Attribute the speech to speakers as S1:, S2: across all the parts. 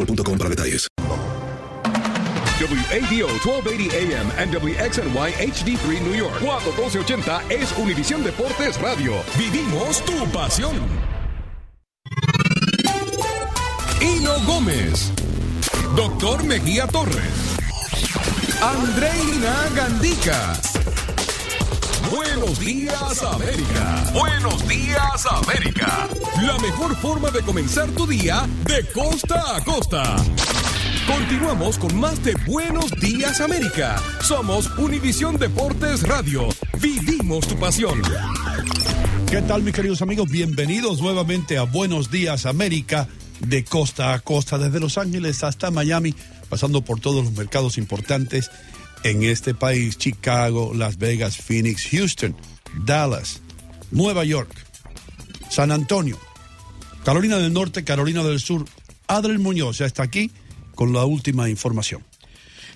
S1: boostmobile.com para detalles.
S2: WADO 1280 AM and WXNY HD3 New York. 41280 es Univisión Deportes Radio. Vivimos tu pasión. Hino Gómez. Doctor Mejía Torres. Andreina Gandica. Buenos días, América. Buenos días, América. La mejor forma de comenzar tu día de costa a costa. Continuamos con más de Buenos Días América. Somos Univisión Deportes Radio. Vivimos tu pasión.
S3: ¿Qué tal, mis queridos amigos? Bienvenidos nuevamente a Buenos Días América, de costa a costa, desde Los Ángeles hasta Miami, pasando por todos los mercados importantes en este país, Chicago, Las Vegas, Phoenix, Houston, Dallas, Nueva York, San Antonio, Carolina del Norte, Carolina del Sur. Adriel Muñoz ya está aquí con la última información.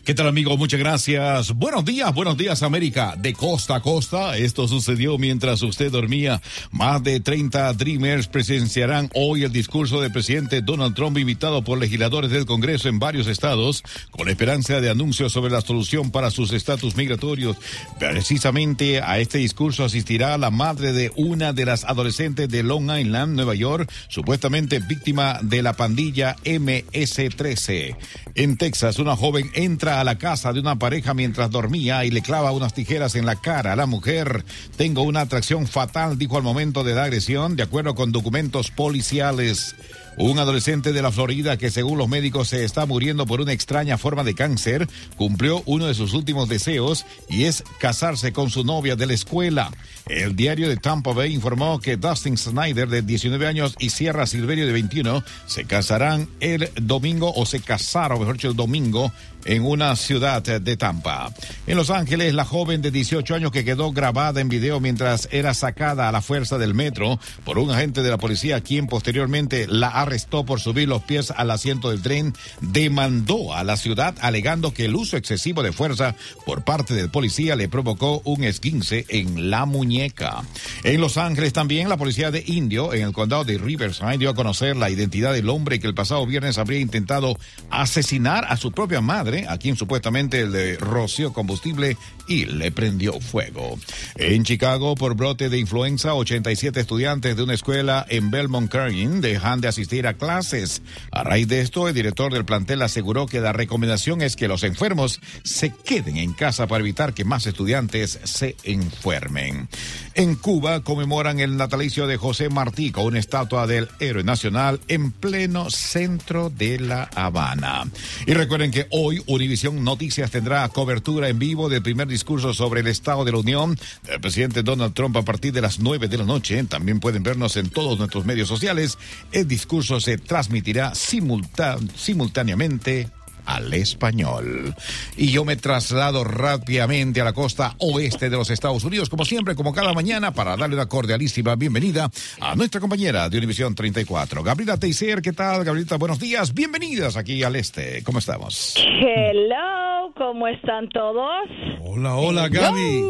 S4: ¿Qué tal amigo? Muchas gracias. Buenos días, buenos días América. De costa a costa, esto sucedió mientras usted dormía. Más de 30 Dreamers presenciarán hoy el discurso del presidente Donald Trump invitado por legisladores del Congreso en varios estados con esperanza de anuncios sobre la solución para sus estatus migratorios. Precisamente a este discurso asistirá la madre de una de las adolescentes de Long Island, Nueva York, supuestamente víctima de la pandilla MS-13. En Texas, una joven entra a la casa de una pareja mientras dormía y le clava unas tijeras en la cara a la mujer. Tengo una atracción fatal, dijo al momento de la agresión, de acuerdo con documentos policiales. Un adolescente de la Florida que según los médicos se está muriendo por una extraña forma de cáncer, cumplió uno de sus últimos deseos y es casarse con su novia de la escuela. El diario de Tampa Bay informó que Dustin Snyder de 19 años y Sierra Silverio de 21 se casarán el domingo o se casaron, mejor dicho, el domingo en una ciudad de Tampa. En Los Ángeles, la joven de 18 años que quedó grabada en video mientras era sacada a la fuerza del metro por un agente de la policía, quien posteriormente la arrestó por subir los pies al asiento del tren, demandó a la ciudad alegando que el uso excesivo de fuerza por parte del policía le provocó un esguince en la muñeca. En Los Ángeles también la policía de Indio, en el condado de Riverside, dio a conocer la identidad del hombre que el pasado viernes habría intentado asesinar a su propia madre a quien supuestamente le roció combustible y le prendió fuego. En Chicago, por brote de influenza, 87 estudiantes de una escuela en Belmont Kearney dejan de asistir a clases. A raíz de esto, el director del plantel aseguró que la recomendación es que los enfermos se queden en casa para evitar que más estudiantes se enfermen. En Cuba conmemoran el natalicio de José Martí con una estatua del héroe nacional en pleno centro de La Habana. Y recuerden que hoy Univisión Noticias tendrá cobertura en vivo del primer discurso sobre el Estado de la Unión del presidente Donald Trump a partir de las 9 de la noche. También pueden vernos en todos nuestros medios sociales. El discurso se transmitirá simultáneamente al español. Y yo me traslado rápidamente a la costa oeste de los Estados Unidos, como siempre, como cada mañana, para darle una cordialísima bienvenida a nuestra compañera de Univisión 34, Gabriela Teiser. ¿Qué tal, Gabriela? Buenos días, bienvenidas aquí al este. ¿Cómo estamos?
S5: Hello, ¿cómo están todos?
S3: Hola, hola, Gaby.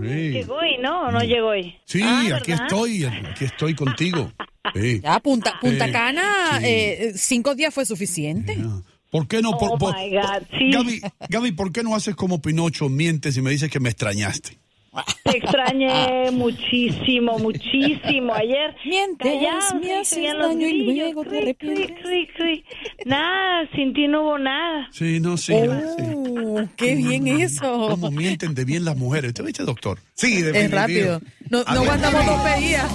S5: ¿Llegó hoy, no? ¿O no llegó hoy?
S3: Sí,
S5: Ah,
S3: aquí
S5: ¿verdad?
S3: estoy, aquí estoy contigo. Sí.
S6: Ya, Punta, Punta
S3: Eh,
S6: Cana,
S3: sí.
S6: eh, cinco días fue suficiente.
S3: ¿Por qué no? Por-
S5: Oh,
S3: por-
S5: my God, sí.
S3: Gaby, Gaby, ¿por qué no haces como Pinocho, mientes y me dices que me extrañaste?
S5: Te extrañé muchísimo, muchísimo. Ayer
S6: Mientes,
S5: callados,
S6: me haces daño y luego te arrepientes.
S5: cri, cri, cri. Nada, sin ti no hubo nada.
S3: Sí, no, sí.
S6: Oh, qué bien eso.
S3: ¿Cómo mienten de bien las mujeres? ¿Te viste, doctor? Sí,
S6: Es
S3: definitivo.
S6: rápido. No, no aguantamos dos pedidas.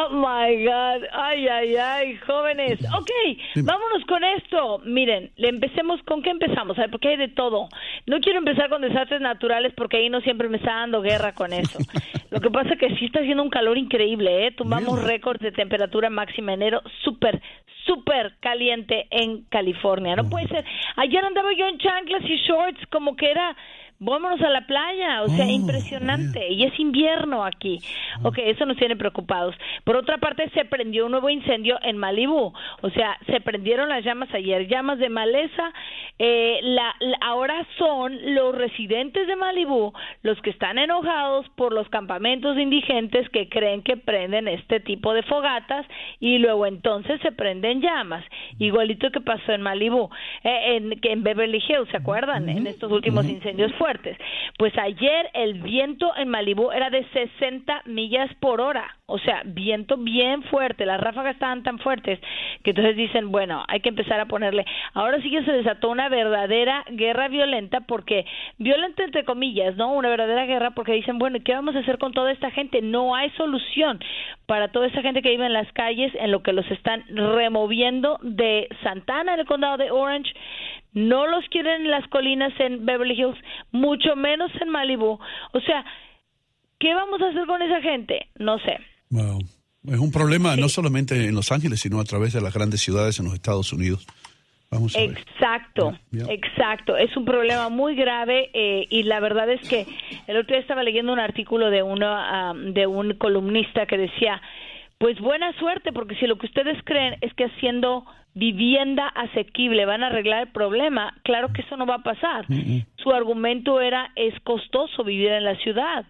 S5: Oh my God, ay, ay, ay, jóvenes. Ok, vámonos con esto. Miren, le empecemos con qué empezamos, a ver, porque hay de todo. No quiero empezar con desastres naturales porque ahí no siempre me está dando guerra con eso. Lo que pasa es que sí está haciendo un calor increíble, ¿eh? Tumbamos récords de temperatura máxima en enero, súper, súper caliente en California. No puede ser. Ayer andaba yo en chanclas y shorts, como que era vámonos a la playa, o sea, impresionante. Y es invierno aquí. Ok, eso nos tiene preocupados. Por otra parte, se prendió un nuevo incendio en Malibú. O sea, se prendieron las llamas ayer, llamas de maleza. Eh, la, la- ahora son los residentes de Malibú los que están enojados por los campamentos indigentes que creen que prenden este tipo de fogatas y luego entonces se prenden llamas. Igualito que pasó en Malibú, eh, en, que en Beverly Hills, ¿se acuerdan? En estos últimos incendios fuertes. Pues ayer el viento en Malibú era de 60 millas por hora. O sea, viento bien fuerte. Las ráfagas estaban tan fuertes que entonces dicen, bueno, hay que empezar a ponerle. Ahora sí que se desató una verdadera guerra violenta porque, violenta entre comillas, ¿no? Una verdadera guerra porque dicen, bueno, ¿y qué vamos a hacer con toda esta gente? No hay solución para toda esta gente que vive en las calles en lo que los están removiendo de Santana, en el condado de Orange. No los quieren en las colinas en Beverly Hills, mucho menos en Malibu. O sea, ¿qué vamos a hacer con esa gente? No sé.
S3: Wow. Es un problema no solamente en Los Ángeles, sino a través de las grandes ciudades en los Estados Unidos. Vamos a.
S5: Exacto, exacto. Es un problema muy grave eh, y la verdad es que el otro día estaba leyendo un artículo de uno ah, de un columnista que decía, pues buena suerte porque si lo que ustedes creen es que haciendo vivienda asequible van a arreglar el problema, claro que eso no va a pasar. Su argumento era es costoso vivir en la ciudad.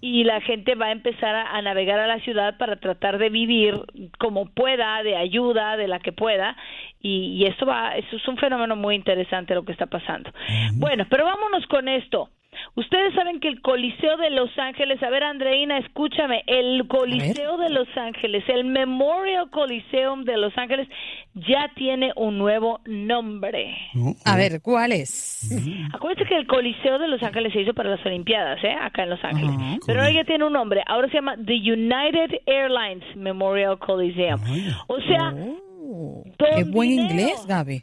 S5: Y la gente va a empezar a, a navegar a la ciudad para tratar de vivir como pueda, de ayuda, de la que pueda, y, y eso va, eso es un fenómeno muy interesante lo que está pasando. Bueno, pero vámonos con esto. Ustedes saben que el Coliseo de Los Ángeles, a ver Andreina, escúchame, el Coliseo de Los Ángeles, el Memorial Coliseum de Los Ángeles ya tiene un nuevo nombre.
S6: A ver, ¿cuál es?
S5: Acuérdense que el Coliseo de Los Ángeles se hizo para las Olimpiadas, ¿eh? Acá en Los Ángeles. Pero ahora ya tiene un nombre. Ahora se llama The United Airlines Memorial Coliseum. O sea,
S6: Qué buen inglés, Gaby.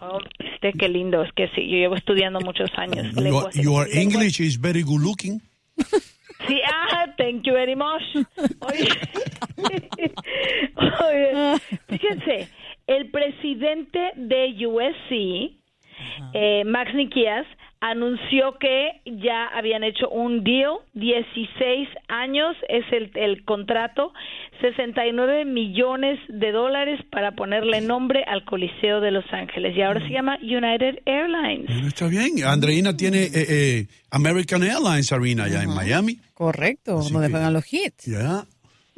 S5: Oh, este, qué lindo. Es que sí, yo llevo estudiando muchos años.
S3: Your,
S5: lenguas-
S3: your
S5: lenguas-
S3: English is very good looking.
S5: Sí, ah, thank you very much. Oye, Oye, fíjense, el presidente de USC, eh, Max Nikias, anunció que ya habían hecho un deal, 16 años es el, el contrato, 69 millones de dólares para ponerle nombre al Coliseo de Los Ángeles y ahora se llama United Airlines.
S3: Bueno, está bien. Andreina tiene eh, eh, American Airlines Arena allá en Miami.
S6: Correcto, donde juegan los hits.
S3: Ya.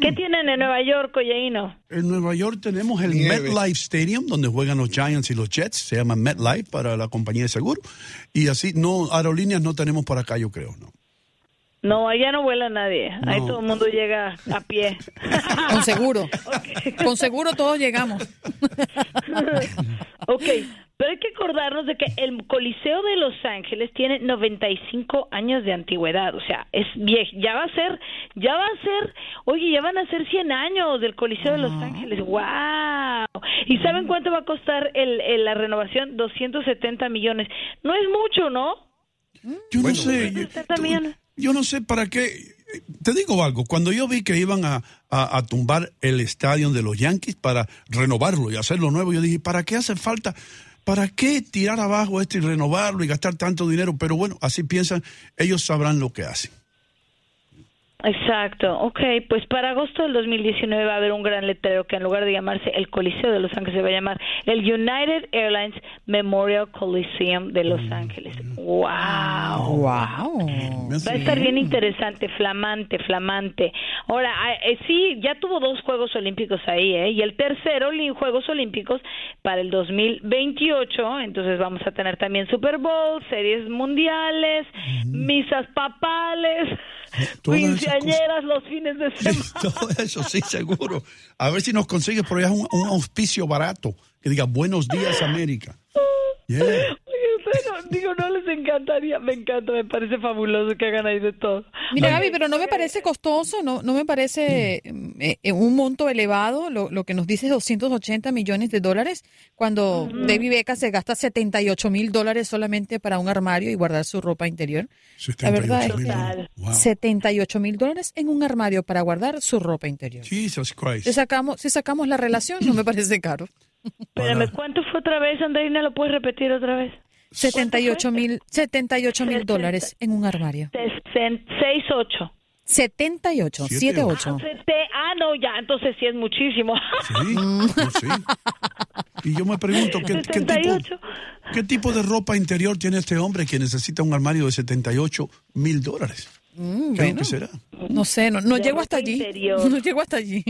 S5: ¿Qué tienen en Nueva York, Oyeino?
S3: En Nueva York tenemos el. MetLife Stadium, donde juegan los Giants y los Jets. Se llama MetLife para la compañía de seguro. Y así, no, aerolíneas no tenemos por acá, yo creo, ¿no?
S5: No, allá no vuela nadie. Ahí todo el mundo llega a pie.
S6: Con seguro. Con seguro todos llegamos.
S5: ok, pero hay que acordarnos de que el Coliseo de Los Ángeles tiene 95 años de antigüedad, o sea, es viejo, ya va a ser, ya va a ser, oye, ya van a ser 100 años del Coliseo de Los Ángeles, wow. ¿Y saben cuánto va a costar el, el- la renovación? 270 millones. No es mucho, ¿no?
S3: Yo no sé. Yo,
S5: 270 millones.
S3: yo no sé para qué. Te digo algo, cuando yo vi que iban a, a- a tumbar el estadio de los Yankees para renovarlo y hacerlo nuevo, yo dije, ¿para qué hace falta? ¿Para qué tirar abajo esto y renovarlo y gastar tanto dinero? Pero bueno, así piensan, ellos sabrán lo que hacen.
S5: Exacto, ok, pues para agosto del 2019 va a haber un gran letrero que en lugar de llamarse el Coliseo de Los Ángeles se va a llamar el United Airlines Memorial Coliseum de Los Ángeles. ¡Wow!
S6: ¡Wow!
S5: Va a estar bien interesante, flamante, flamante. Ahora, ah, eh, sí, ya tuvo dos Juegos Olímpicos ahí, ¿eh? Y el tercero, Juegos Olímpicos para el 2028. Entonces vamos a tener también Super Bowl, series mundiales, misas papales, Quinceañeras los fines de semana.
S3: Todo eso sí, seguro. A ver si nos consigue por allá un, un auspicio barato que diga Buenos días, América. Yeah.
S5: Oye, ustedes no- digo, no les encantaría, me encanta, me parece fabuloso que hagan ahí de todo.
S6: Mira, Gaby, pero no me parece costoso, no, no me parece eh, eh, un monto elevado, lo, lo que nos dice es 280 millones de dólares, cuando David Beckham se gasta 78 mil dólares solamente para un armario y guardar su ropa interior. La verdad es
S3: 78,000
S6: que
S3: dólares. Wow.
S6: 78 mil dólares en un armario para guardar su ropa interior.
S3: Jesus Christ.
S6: Si sacamos, si sacamos la relación, no me parece caro.
S5: Espérame, ¿cuánto fue otra vez, Andreina? ¿Lo puedes repetir otra vez?
S6: 78 mil 78 mil dólares en un armario.
S5: 68.
S6: 78, 78.
S5: Ah, no, ya, entonces sí es muchísimo.
S3: Sí, no, sí. Y yo me pregunto, ¿qué, qué tipo,
S5: 68.
S3: ¿qué tipo de ropa interior tiene este hombre que necesita un armario de 78 mil dólares?
S6: Mm,
S3: ¿Qué será?
S6: no sé, no, no llego hasta allí.
S5: interior.
S6: No llego hasta allí.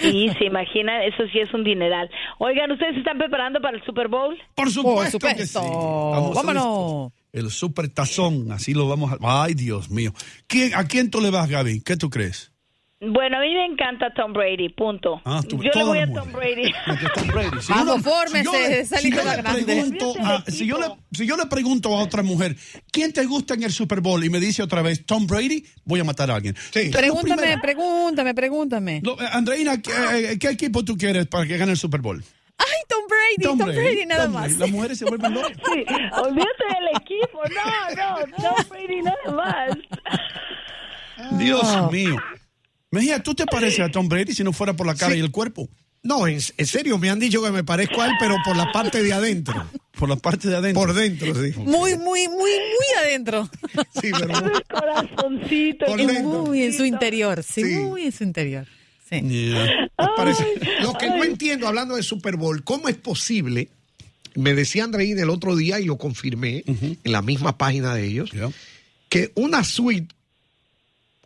S5: Sí, se imagina, eso sí es un dineral. Oigan, ¿ustedes se están preparando para el Super Bowl?
S3: Por supuesto,
S6: Por
S3: que sí.
S6: Vámonos.
S3: El super tazón, así lo vamos a... Ay, Dios mío. ¿Quién, ¿A quién tú le vas, Gaby? ¿Qué tú crees?
S5: Bueno, a mí me encanta Tom Brady, punto.
S3: Ah, tú-
S5: Yo le voy a Tom Brady.
S3: Tom Brady. Si yo le- pregunto a- si, yo le, si yo le pregunto a otra mujer, ¿quién te gusta en el Super Bowl? Y me dice otra vez, Tom Brady, voy a matar a alguien. Sí.
S6: Pregúntame, pregúntame, pregúntame.
S3: Andreina, ¿qué, eh, ¿qué equipo tú quieres para que gane el Super Bowl?
S6: Ay, Tom Brady, Tom, Brady, nada
S3: Tom
S6: más.
S3: Brady. Las mujeres se vuelven locas.
S5: Sí, olvídate del equipo. No, no, Tom Brady nada más.
S3: Dios mío. Mejía, ¿tú te pareces a Tom Brady si no fuera por la cara
S7: Sí.
S3: y el cuerpo?
S7: No, en, en serio, me han dicho que me parezco a él, pero por la parte de adentro.
S3: Por la parte de adentro.
S7: Por dentro, sí.
S6: Muy, muy, muy, muy adentro.
S7: Sí, pero
S5: El corazoncito.
S7: Por dentro.
S6: muy en su interior, sí,
S7: Sí.
S6: muy en su interior. Sí.
S3: Yeah.
S7: Lo que no entiendo, hablando de Super Bowl, ¿cómo es posible? Me decía Andreín el otro día y lo confirmé en la misma página de ellos,
S3: Yeah.
S7: que una suite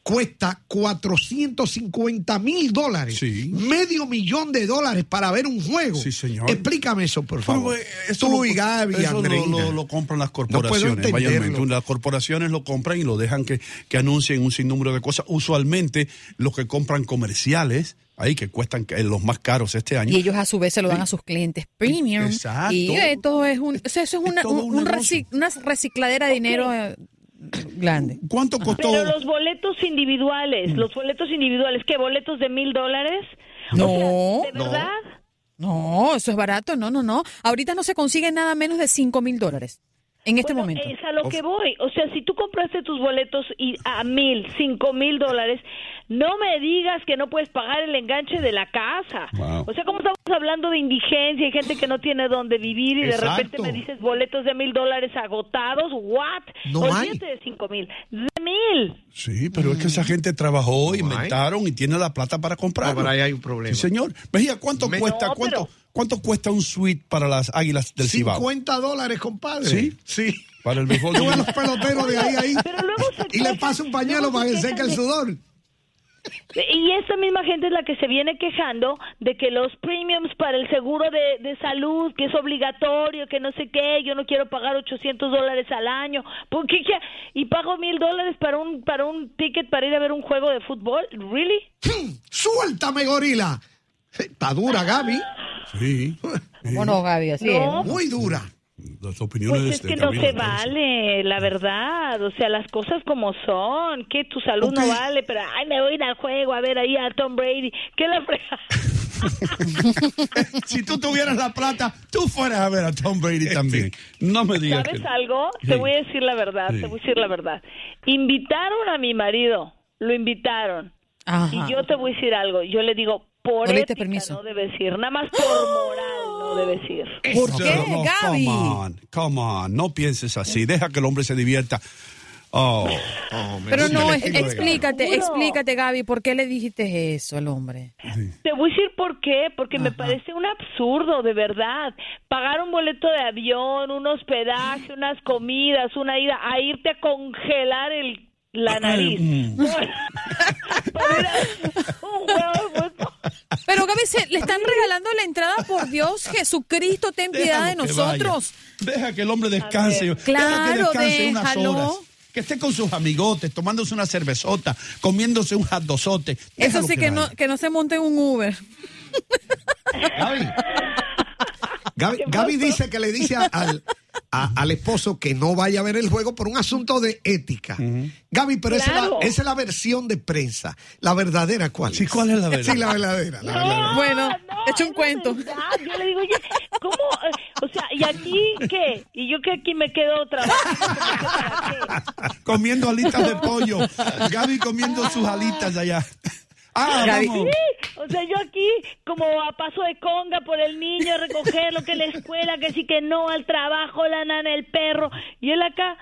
S7: cuesta 450 mil dólares.
S3: Sí.
S7: Medio millón de dólares para ver un juego.
S3: Sí, señor.
S7: Explícame eso, por favor.
S3: Pero, eh, eso
S7: Tú
S3: lo-
S7: y Gaby,
S3: eso lo,
S7: Andreina.
S3: lo- lo compran las corporaciones. mayormente.
S7: entenderlo.
S3: Las corporaciones lo compran y lo dejan que, que anuncien un sinnúmero de cosas. Usualmente los que compran comerciales, ahí que cuestan que- los más caros este año.
S6: Y ellos a su vez se lo dan a sus clientes premium.
S3: Exacto.
S6: Y eh, todo es un, o sea, eso es una, un-
S3: un
S6: una recicladera de dinero eh, grande.
S3: ¿Cuánto costó?
S5: Pero los boletos individuales, los boletos individuales, ¿qué? ¿Boletos de mil dólares?
S6: No.
S5: O sea, ¿De verdad?
S6: No, eso es barato, no, no, no. Ahorita no se consigue nada menos de 5 mil dólares en este
S5: Bueno,
S6: momento.
S5: Es a lo que voy. O sea, si tú compraste tus boletos y a mil, cinco mil dólares, no me digas que no puedes pagar el enganche de la casa.
S3: Wow.
S5: O sea, como estamos hablando de indigencia y gente que no tiene dónde vivir y de repente me dices boletos de mil dólares agotados, ¿what?
S7: No
S5: Olvídate
S7: hay.
S5: de cinco mil, de mil.
S3: Sí, pero es que esa gente trabajó,
S7: No hay.
S3: inventaron y tiene la plata para comprar.
S7: Pero ahí hay un problema.
S3: Sí, señor. Mejía, ¿cuánto
S7: Me-
S3: cuesta?
S5: No,
S3: ¿Cuánto,
S5: pero-
S3: ¿Cuánto cuesta un suite para las Águilas del Cibao?
S7: 50 dólares, compadre.
S3: ¿Sí?
S7: Sí.
S3: Para el béisbol.
S7: Yo los peloteros de ahí ahí
S5: Pero luego se
S7: y le paso un pañuelo para
S5: se
S7: que seque el sudor.
S5: Y esta misma gente es la que se viene quejando de que los premiums para el seguro de, de salud, que es obligatorio, que no sé qué, yo no quiero pagar 800 dólares al año, ¿por qué? qué? Y pago mil dólares para un, para un ticket para ir a ver un juego de fútbol, ¿really?
S7: ¡Suéltame, gorila! Está dura, Gaby.
S3: Sí.
S6: ¿Cómo no, Gaby? Así
S5: No.
S6: es.
S7: Muy dura.
S3: Las opiniones
S5: Pues es
S3: de
S5: que no se vale, la verdad, o sea, las cosas como son, que tu salud no vale, pero ay, me voy a ir al juego a ver ahí a Tom Brady, que la frega.
S3: si tú tuvieras la plata, tú fueras a ver a Tom Brady también. No me digas
S5: ¿Sabes algo?
S3: Sí.
S5: Te voy a decir la verdad,
S3: Sí.
S5: te voy a decir la verdad. Invitaron a mi marido, lo invitaron.
S6: Ajá.
S5: Y yo te voy a decir algo, yo le digo, por
S6: diste
S5: ética
S6: permiso.
S5: no debes ir, nada más por moral no debes ir.
S6: ¿Por
S3: No,
S6: qué,
S3: no,
S6: Gaby?
S3: Come on, come on, no pienses así. Deja que el hombre se divierta. Oh,
S6: Pero no,
S3: es
S6: explícate, explícate, Gaby, ¿por qué le dijiste eso al hombre?
S5: Te voy a decir por qué, porque me parece un absurdo, de verdad. Pagar un boleto de avión, un hospedaje, unas comidas, una ida, a irte a congelar el, la nariz. A de fútbol.
S6: Pero Gaby, se, le están regalando la entrada por Dios, Jesucristo, ten piedad de nosotros.
S3: vaya. Deja que el hombre descanse. Deja que
S6: Claro,
S3: descanse unas
S6: déjalo.
S3: horas. Que esté con sus amigotes, tomándose una cervezota, comiéndose un hot dosote.
S6: Eso sí que no, que no se monte en un Uber.
S7: Gaby, Gaby dice que le dice a- al, esposo que no vaya a ver el juego por un asunto de ética. Gaby, pero esa, es la, esa es la versión de prensa. La verdadera, ¿cuál?
S3: Sí, ¿cuál es la verdad?
S7: Sí, la verdadera. la
S5: No,
S7: verdadera.
S6: Bueno,
S5: no,
S6: echa un
S5: es
S6: cuento.
S5: verdad. Yo le digo, oye, ¿cómo? O sea, ¿y aquí qué? ¿Y yo que aquí me quedo trabajando?
S3: Comiendo alitas de pollo. Gaby comiendo sus alitas allá. Ah,
S6: Gaby.
S5: Sí, o sea, yo aquí como a paso de conga por el niño, a recoger lo que la escuela, que sí que no, al trabajo, la nana, el perro, y él acá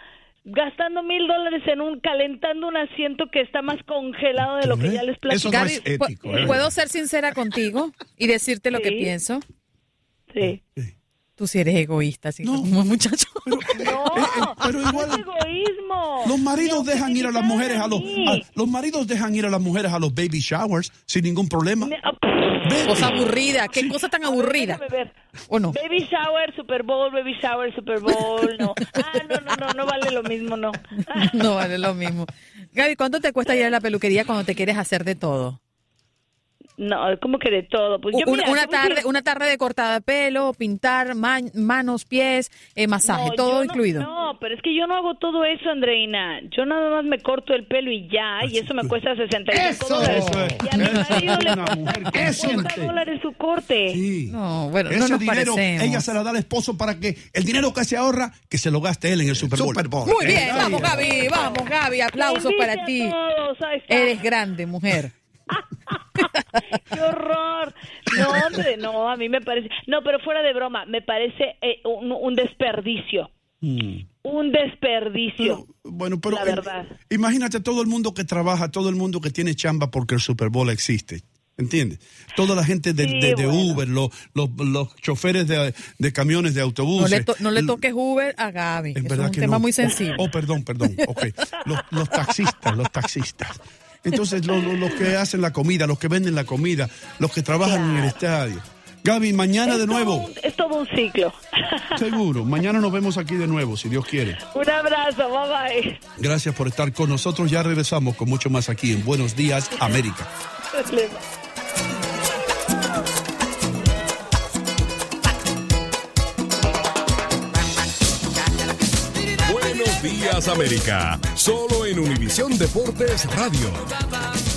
S5: gastando mil dólares en un, calentando un asiento que está más congelado de lo que ya les
S7: Eso
S5: platico.
S7: no
S6: Gaby,
S7: es ético.
S6: ¿pu-
S7: ¿eh?
S6: ¿puedo ser sincera contigo y decirte lo que
S5: Sí.
S6: pienso?
S5: Sí.
S6: Tú sí eres egoísta, así como muchacho.
S5: No,
S3: pero
S5: no
S3: igual-
S5: es egoísmo.
S3: Los maridos dejan ir a las mujeres a los a- los maridos dejan ir a las mujeres a los baby showers sin ningún problema.
S5: Me-
S3: Vete.
S6: Cosa aburrida, qué cosa tan aburrida.
S5: ver.
S6: ¿O no?
S5: Baby shower, Super Bowl, baby shower, Super Bowl, no. Ah, no, no, no, no vale lo mismo, no.
S6: No vale lo mismo. Gaby, ¿cuánto te cuesta ir a la peluquería cuando te quieres hacer de todo?
S5: No, como que de todo. Pues yo,
S6: una,
S5: mira,
S6: tarde, una tarde de cortada de pelo, pintar, ma- manos, pies, eh, masaje,
S5: No,
S6: todo
S5: no-
S6: incluido.
S5: No, pero es que yo no hago todo eso, Andreina. Yo nada más me corto el pelo y ya, y eso me cuesta 65
S7: Eso.
S5: dólares.
S3: Eso es.
S5: Y a mi
S3: Eso
S5: marido le
S3: una mujer
S5: cuesta
S3: consciente.
S5: 50 dólares su corte.
S3: Sí.
S6: No, bueno, no
S3: Ese
S6: nos
S3: dinero
S6: parecemos.
S3: ella se la da al esposo para que el dinero que se ahorra que se lo gaste él en el Super Bowl.
S7: Super Bowl.
S6: Muy bien,
S3: Eh,
S6: vamos
S3: Gaby.
S6: Vamos Gaby, aplausos para ti.
S5: todos.
S6: Eres grande, mujer.
S5: ¡Qué horror! No, hombre, no, a mí me parece... No, pero fuera de broma, me parece eh, un, un desperdicio.
S3: Mm.
S5: Un desperdicio.
S3: Bueno, pero
S5: La
S3: eh,
S5: verdad.
S3: imagínate todo el mundo que trabaja, todo el mundo que tiene chamba porque el Super Bowl existe. ¿Entiendes? Toda la gente de,
S5: Sí,
S3: de- de
S5: bueno.
S3: Uber, los, los, los choferes de, de camiones de
S6: No
S3: autobuses.
S6: le, to- no le toques Uber a Gaby.
S3: Es
S6: es
S3: verdad
S6: un
S3: que
S6: tema
S3: no.
S6: muy sensible.
S3: Oh, perdón, perdón. Ok. Los, los taxistas, los taxistas. Entonces, lo- lo- los que hacen la comida, los que venden la comida, los que trabajan en el estadio. Gaby, mañana
S5: Es
S3: de nuevo.
S5: un- es todo un ciclo.
S3: Seguro. Mañana nos vemos aquí de nuevo, si Dios quiere.
S5: un abrazo, bye bye.
S3: Gracias por estar con nosotros. Ya regresamos con mucho más aquí en Buenos Días, América.
S8: Días, América. Solo en Univisión Deportes Radio.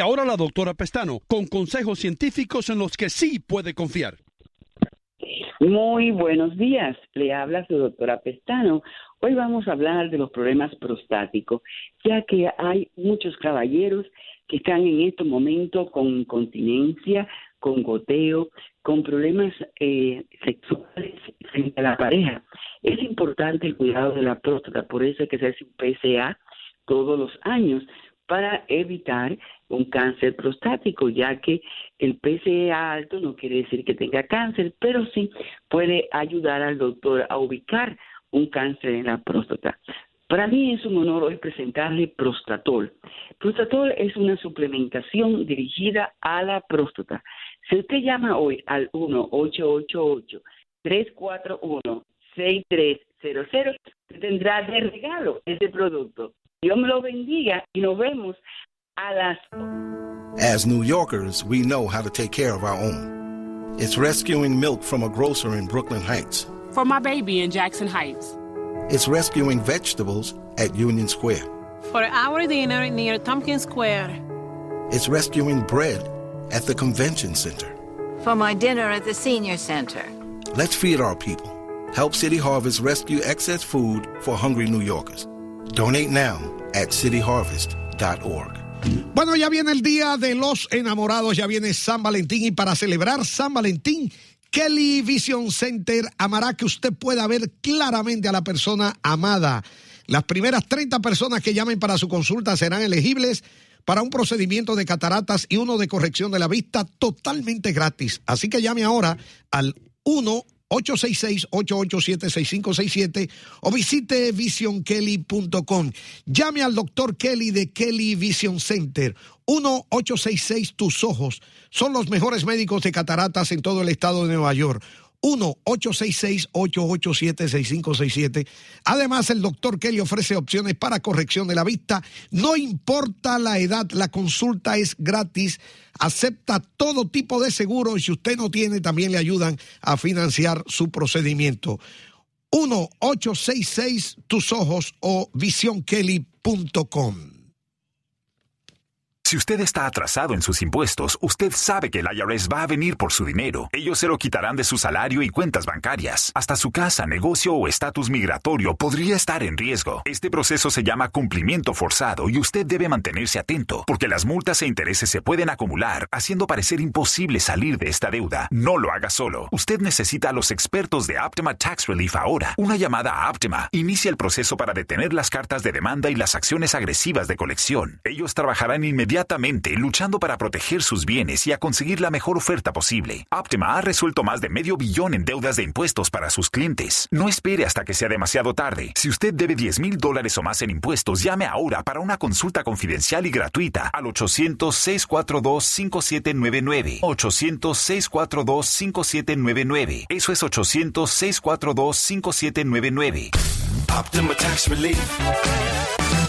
S3: Y ahora la doctora Pestano, con consejos científicos en los que sí puede confiar.
S9: Muy buenos días, le habla su doctora Pestano. Hoy vamos a hablar de los problemas prostáticos, ya que hay muchos caballeros que están en este momento con incontinencia, con goteo, con problemas eh, sexuales frente a la pareja. Es importante el cuidado de la próstata, por eso hay que hacerse un PSA todos los años para evitar un cáncer prostático, ya que el PSA alto no quiere decir que tenga cáncer, pero sí puede ayudar al doctor a ubicar un cáncer en la próstata. Para mí es un honor hoy presentarle Prostatol. Prostatol es una suplementación dirigida a la próstata. Si usted llama hoy al 1-888-341-6300, tendrá de regalo ese producto. Dios me lo bendiga y nos vemos a las...
S10: As New Yorkers, we know how to take care of our own. It's rescuing milk from a grocer in Brooklyn Heights.
S11: For my baby in Jackson Heights.
S10: It's rescuing vegetables at Union Square.
S11: For our dinner near Tompkins Square.
S10: It's rescuing bread at the convention center.
S12: For my dinner at the senior center.
S10: Let's feed our people. Help City Harvest rescue excess food for hungry New Yorkers. Donate now at cityharvest.org.
S7: Bueno, ya viene el día de los enamorados, ya viene San Valentín y para celebrar San Valentín, Kelly Vision Center amará que usted pueda ver claramente a la persona amada. Las primeras 30 personas que llamen para su consulta serán elegibles para un procedimiento de cataratas y uno de corrección de la vista totalmente gratis. Así que llame ahora al 1 866-887-6567 o visite visionkelly.com. Llame al doctor Kelly de Kelly Vision Center. 1-866 Tus Ojos. Son los mejores médicos de cataratas en todo el estado de Nueva York. 1-866-887-6567. Además, el doctor Kelly ofrece opciones para corrección de la vista. No importa la edad, la consulta es gratis. Acepta todo tipo de seguro y si usted no tiene, también le ayudan a financiar su procedimiento. 1-866 Tus Ojos o visionkelly.com.
S13: Si usted está atrasado en sus impuestos, usted sabe que el IRS va a venir por su dinero. Ellos se lo quitarán de su salario y cuentas bancarias. Hasta su casa, negocio o estatus migratorio podría estar en riesgo. Este proceso se llama cumplimiento forzado y usted debe mantenerse atento, porque las multas e intereses se pueden acumular, haciendo parecer imposible salir de esta deuda. No lo haga solo. Usted necesita a los expertos de Optima Tax Relief ahora. Una llamada a Optima inicia el proceso para detener las cartas de demanda y las acciones agresivas de colección. Ellos trabajarán inmediatamente luchando para proteger sus bienes y a conseguir la mejor oferta posible. Optima ha resuelto más de medio billón en deudas de impuestos para sus clientes. No espere hasta que sea demasiado tarde. Si usted debe 10 mil dólares o más en impuestos, llame ahora para una consulta confidencial y gratuita al 800-642-5799. 800-642-5799. Eso es 800-642-5799.
S14: Optima Tax Relief.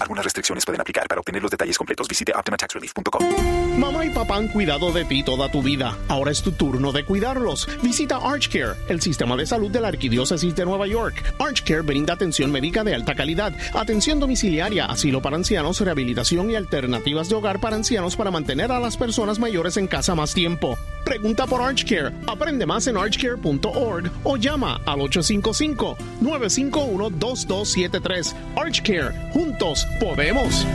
S13: Algunas restricciones pueden aplicar. Para obtener los detalles completos, visite OptimaTaxRelief.com.
S15: Mamá y papá han cuidado de ti toda tu vida. Ahora es tu turno de cuidarlos. Visita ArchCare, el sistema de salud de la Arquidiócesis de Nueva York. ArchCare brinda atención médica de alta calidad, atención domiciliaria, asilo para ancianos, rehabilitación y alternativas de hogar para ancianos para mantener a las personas mayores en casa más tiempo. Pregunta por ArchCare. Aprende más en archcare.org o llama al 855-951-2273. ArchCare. Juntos podemos.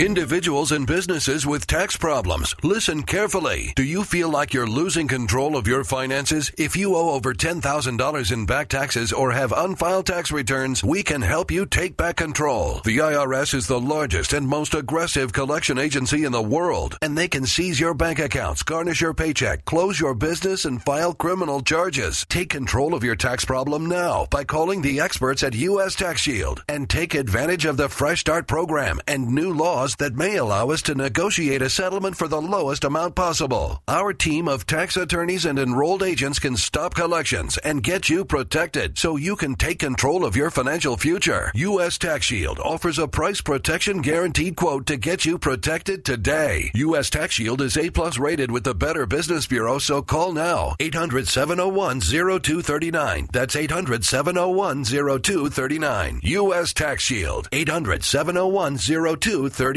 S14: Individuals and businesses with tax problems, listen carefully. Do you feel like you're losing control of your finances? If you owe over $10,000 in back taxes or have unfiled tax returns, we can help you take back control. The IRS is the largest and most aggressive collection agency in the world, and they can seize your bank accounts, garnish your paycheck, close your business, and file criminal charges. Take control of your tax problem now by calling the experts at U.S. Tax Shield and take advantage of the Fresh Start program and new laws that may allow us to negotiate a settlement for the lowest amount possible. Our team of tax attorneys and enrolled agents can stop collections and get you protected so you can take control of your financial future. U.S. Tax Shield offers a price protection guaranteed quote to get you protected today. U.S. Tax Shield is A plus rated with the Better Business Bureau, so call now 800 701 0239. That's 800 701 0239. U.S. Tax Shield 800 701 0239.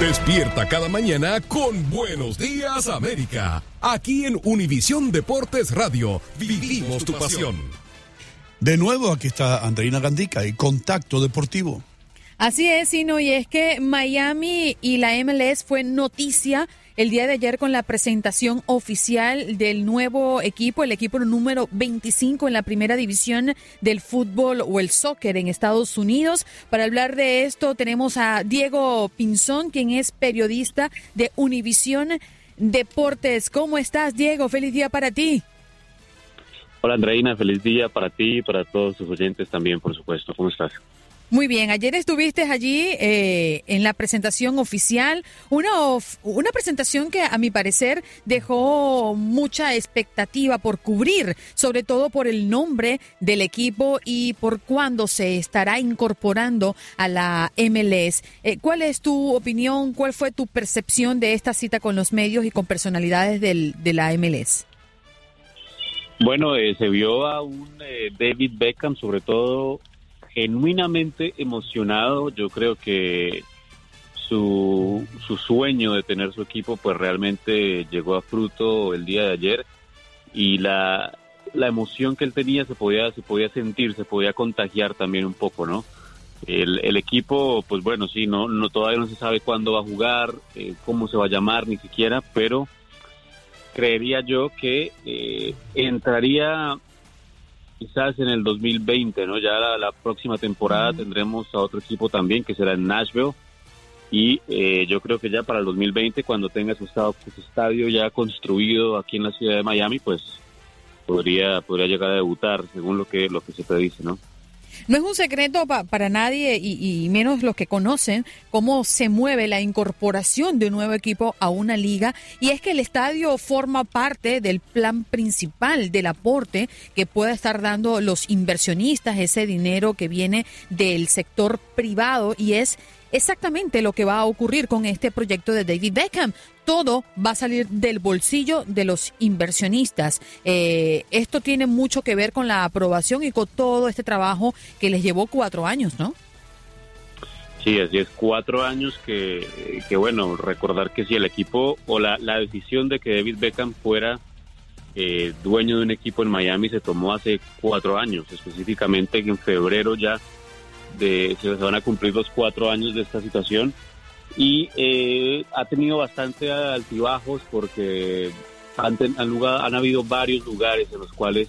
S8: Despierta cada mañana con Buenos Días América. Aquí en Univisión Deportes Radio. Vivimos tu pasión.
S3: De nuevo, aquí está Andreina Gandica y Contacto Deportivo.
S6: Así es, Sino, y es que Miami y la MLS fue noticia el día de ayer con la presentación oficial del nuevo equipo, el equipo número 25 en la primera división del fútbol o el soccer en Estados Unidos. Para hablar de esto tenemos a Diego Pinzón, quien es periodista de Univisión Deportes. ¿Cómo estás, Diego? Feliz día para ti.
S16: Hola, Andreina. Feliz día para ti y para todos tus oyentes también, por supuesto. ¿Cómo estás?
S6: Muy bien, ayer estuviste allí eh, en la presentación oficial, una, una presentación que a mi parecer dejó mucha expectativa por cubrir, sobre todo por el nombre del equipo y por cuándo se estará incorporando a la MLS. Eh, ¿Cuál es tu opinión, cuál fue tu percepción de esta cita con los medios y con personalidades del, de la MLS?
S16: Bueno, eh, se vio a un David Beckham, sobre todo genuinamente emocionado. Yo creo que su, su sueño de tener su equipo pues realmente llegó a fruto el día de ayer y la, la emoción que él tenía se podía, se podía sentir, se podía contagiar también un poco, ¿no? El, el equipo, pues bueno, sí, no, no todavía no se sabe cuándo va a jugar, eh, cómo se va a llamar, ni siquiera, pero creería yo que eh, entraría quizás en el 2020, ¿no? Ya la, próxima temporada tendremos a otro equipo también que será en Nashville y eh, yo creo que ya para el 2020 cuando tenga su, estado, su estadio ya construido aquí en la ciudad de Miami, pues podría podría llegar a debutar según lo que lo que se predice, ¿no?
S6: No es un secreto para nadie y, menos los que conocen cómo se mueve la incorporación de un nuevo equipo a una liga. Y es que el estadio forma parte del plan principal del aporte que pueda estar dando los inversionistas, ese dinero que viene del sector privado y es exactamente lo que va a ocurrir con este proyecto de David Beckham. Todo va a salir del bolsillo de los inversionistas. Eh, esto tiene mucho que ver con la aprobación y con todo este trabajo que les llevó cuatro años, ¿no?
S16: Sí, así es, cuatro años que, que bueno, recordar que si el equipo o la, la decisión de que David Beckham fuera eh, dueño de un equipo en Miami se tomó hace cuatro años, específicamente en febrero ya se van a cumplir los cuatro años de esta situación y eh, ha tenido bastante altibajos porque han, han habido varios lugares en los cuales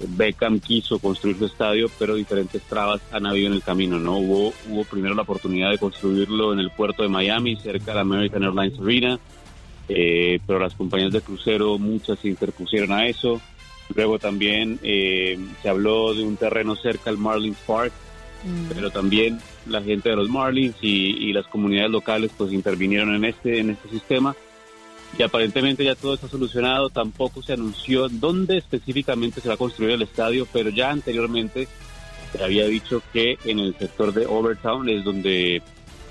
S16: Beckham quiso construir su estadio, pero diferentes trabas han habido en el camino, ¿no? Hubo, hubo primero la oportunidad de construirlo en el puerto de Miami, cerca de la American Airlines Arena, eh, pero las compañías de crucero, muchas se interpusieron a eso. Luego también eh, se habló de un terreno cerca al Marlins Park, Mm. pero también la gente de los Marlins y, las comunidades locales pues intervinieron en este en este sistema. Y aparentemente ya todo está solucionado. Tampoco se anunció dónde específicamente se va a construir el estadio pero ya anteriormente se había dicho que en el sector de Overtown es donde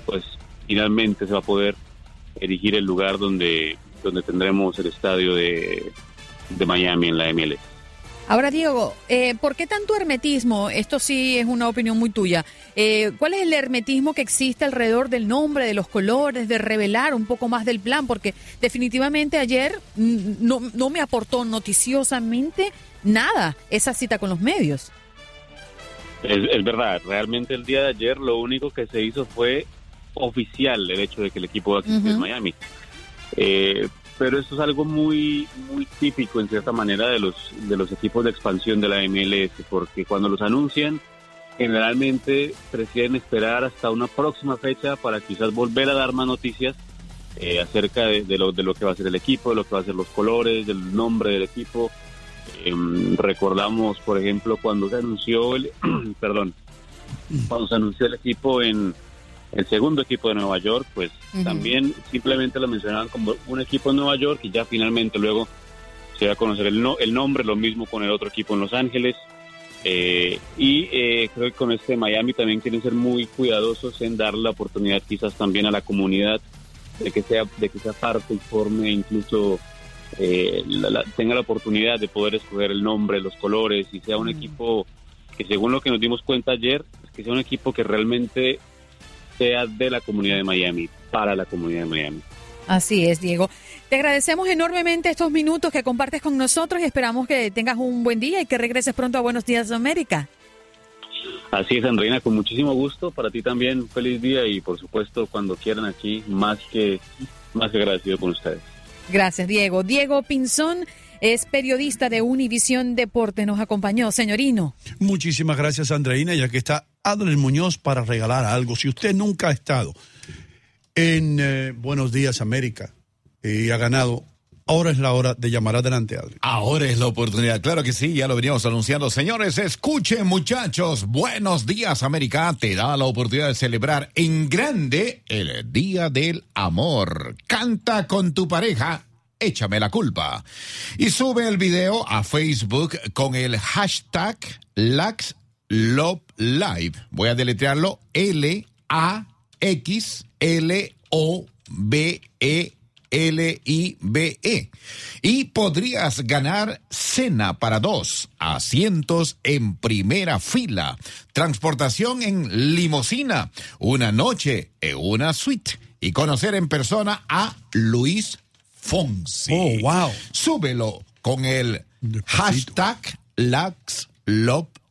S16: pues finalmente se va a poder erigir el lugar donde donde tendremos el estadio de, de Miami en la MLS
S6: Ahora, Diego, eh, ¿por qué tanto hermetismo? Esto sí es una opinión muy tuya. Eh, ¿Cuál es el hermetismo que existe alrededor del nombre, de los colores, de revelar un poco más del plan? Porque definitivamente ayer no, no me aportó noticiosamente nada esa cita con los medios.
S16: Es, verdad, realmente el día de ayer lo único que se hizo fue oficial el hecho de que el equipo va a existir en Miami. Eh, pero esto es algo muy muy típico en cierta manera de los de los equipos de expansión de la MLS porque cuando los anuncian generalmente prefieren esperar hasta una próxima fecha para quizás volver a dar más noticias eh, acerca de, lo, de lo que va a ser el equipo, de lo que va a ser los colores, del nombre del equipo. Em, recordamos, por ejemplo, cuando se anunció el, perdón, cuando se anunció el equipo en, el segundo equipo de Nueva York, pues también simplemente lo mencionaban como un equipo en Nueva York y ya finalmente luego se va a conocer el, no, el nombre, lo mismo con el otro equipo en Los Ángeles. Eh, y eh, creo que con este Miami también quieren ser muy cuidadosos en dar la oportunidad quizás también a la comunidad de que sea de que sea parte y forme incluso eh, tenga la oportunidad de poder escoger el nombre, los colores y sea un equipo que según lo que nos dimos cuenta ayer, que sea un equipo que realmente sea de la comunidad de Miami, para la comunidad de Miami.
S6: Así es, Diego. Te agradecemos enormemente estos minutos que compartes con nosotros y esperamos que tengas un buen día y que regreses pronto a Buenos Días América.
S16: Así es, Andreina, con muchísimo gusto. Para ti también, feliz día y por supuesto, cuando quieran aquí, más que, más que agradecido con ustedes.
S6: Gracias, Diego. Diego Pinzón es periodista de Univisión Deporte. Nos acompañó, señorino.
S3: Muchísimas gracias, Andreina, ya que está Adler Muñoz para regalar algo. Si usted nunca ha estado en eh, Buenos Días América y ha ganado, ahora es la hora de llamar adelante, Adler.
S4: Ahora es la oportunidad, claro que sí, ya lo veníamos anunciando. Señores, escuchen muchachos, buenos días América, te da la oportunidad de celebrar en grande el Día del Amor. Canta con tu pareja. Échame la culpa. Y sube el video a Facebook con el hashtag LaxLoveLive. Voy a deletrearlo L-A-X-L-O-V-E. L-I-B-E. Y podrías ganar cena para dos, asientos en primera fila, transportación en limosina, una noche en una suite y conocer en persona a Luis Fonsi.
S3: Oh, wow.
S4: Súbelo con el hashtag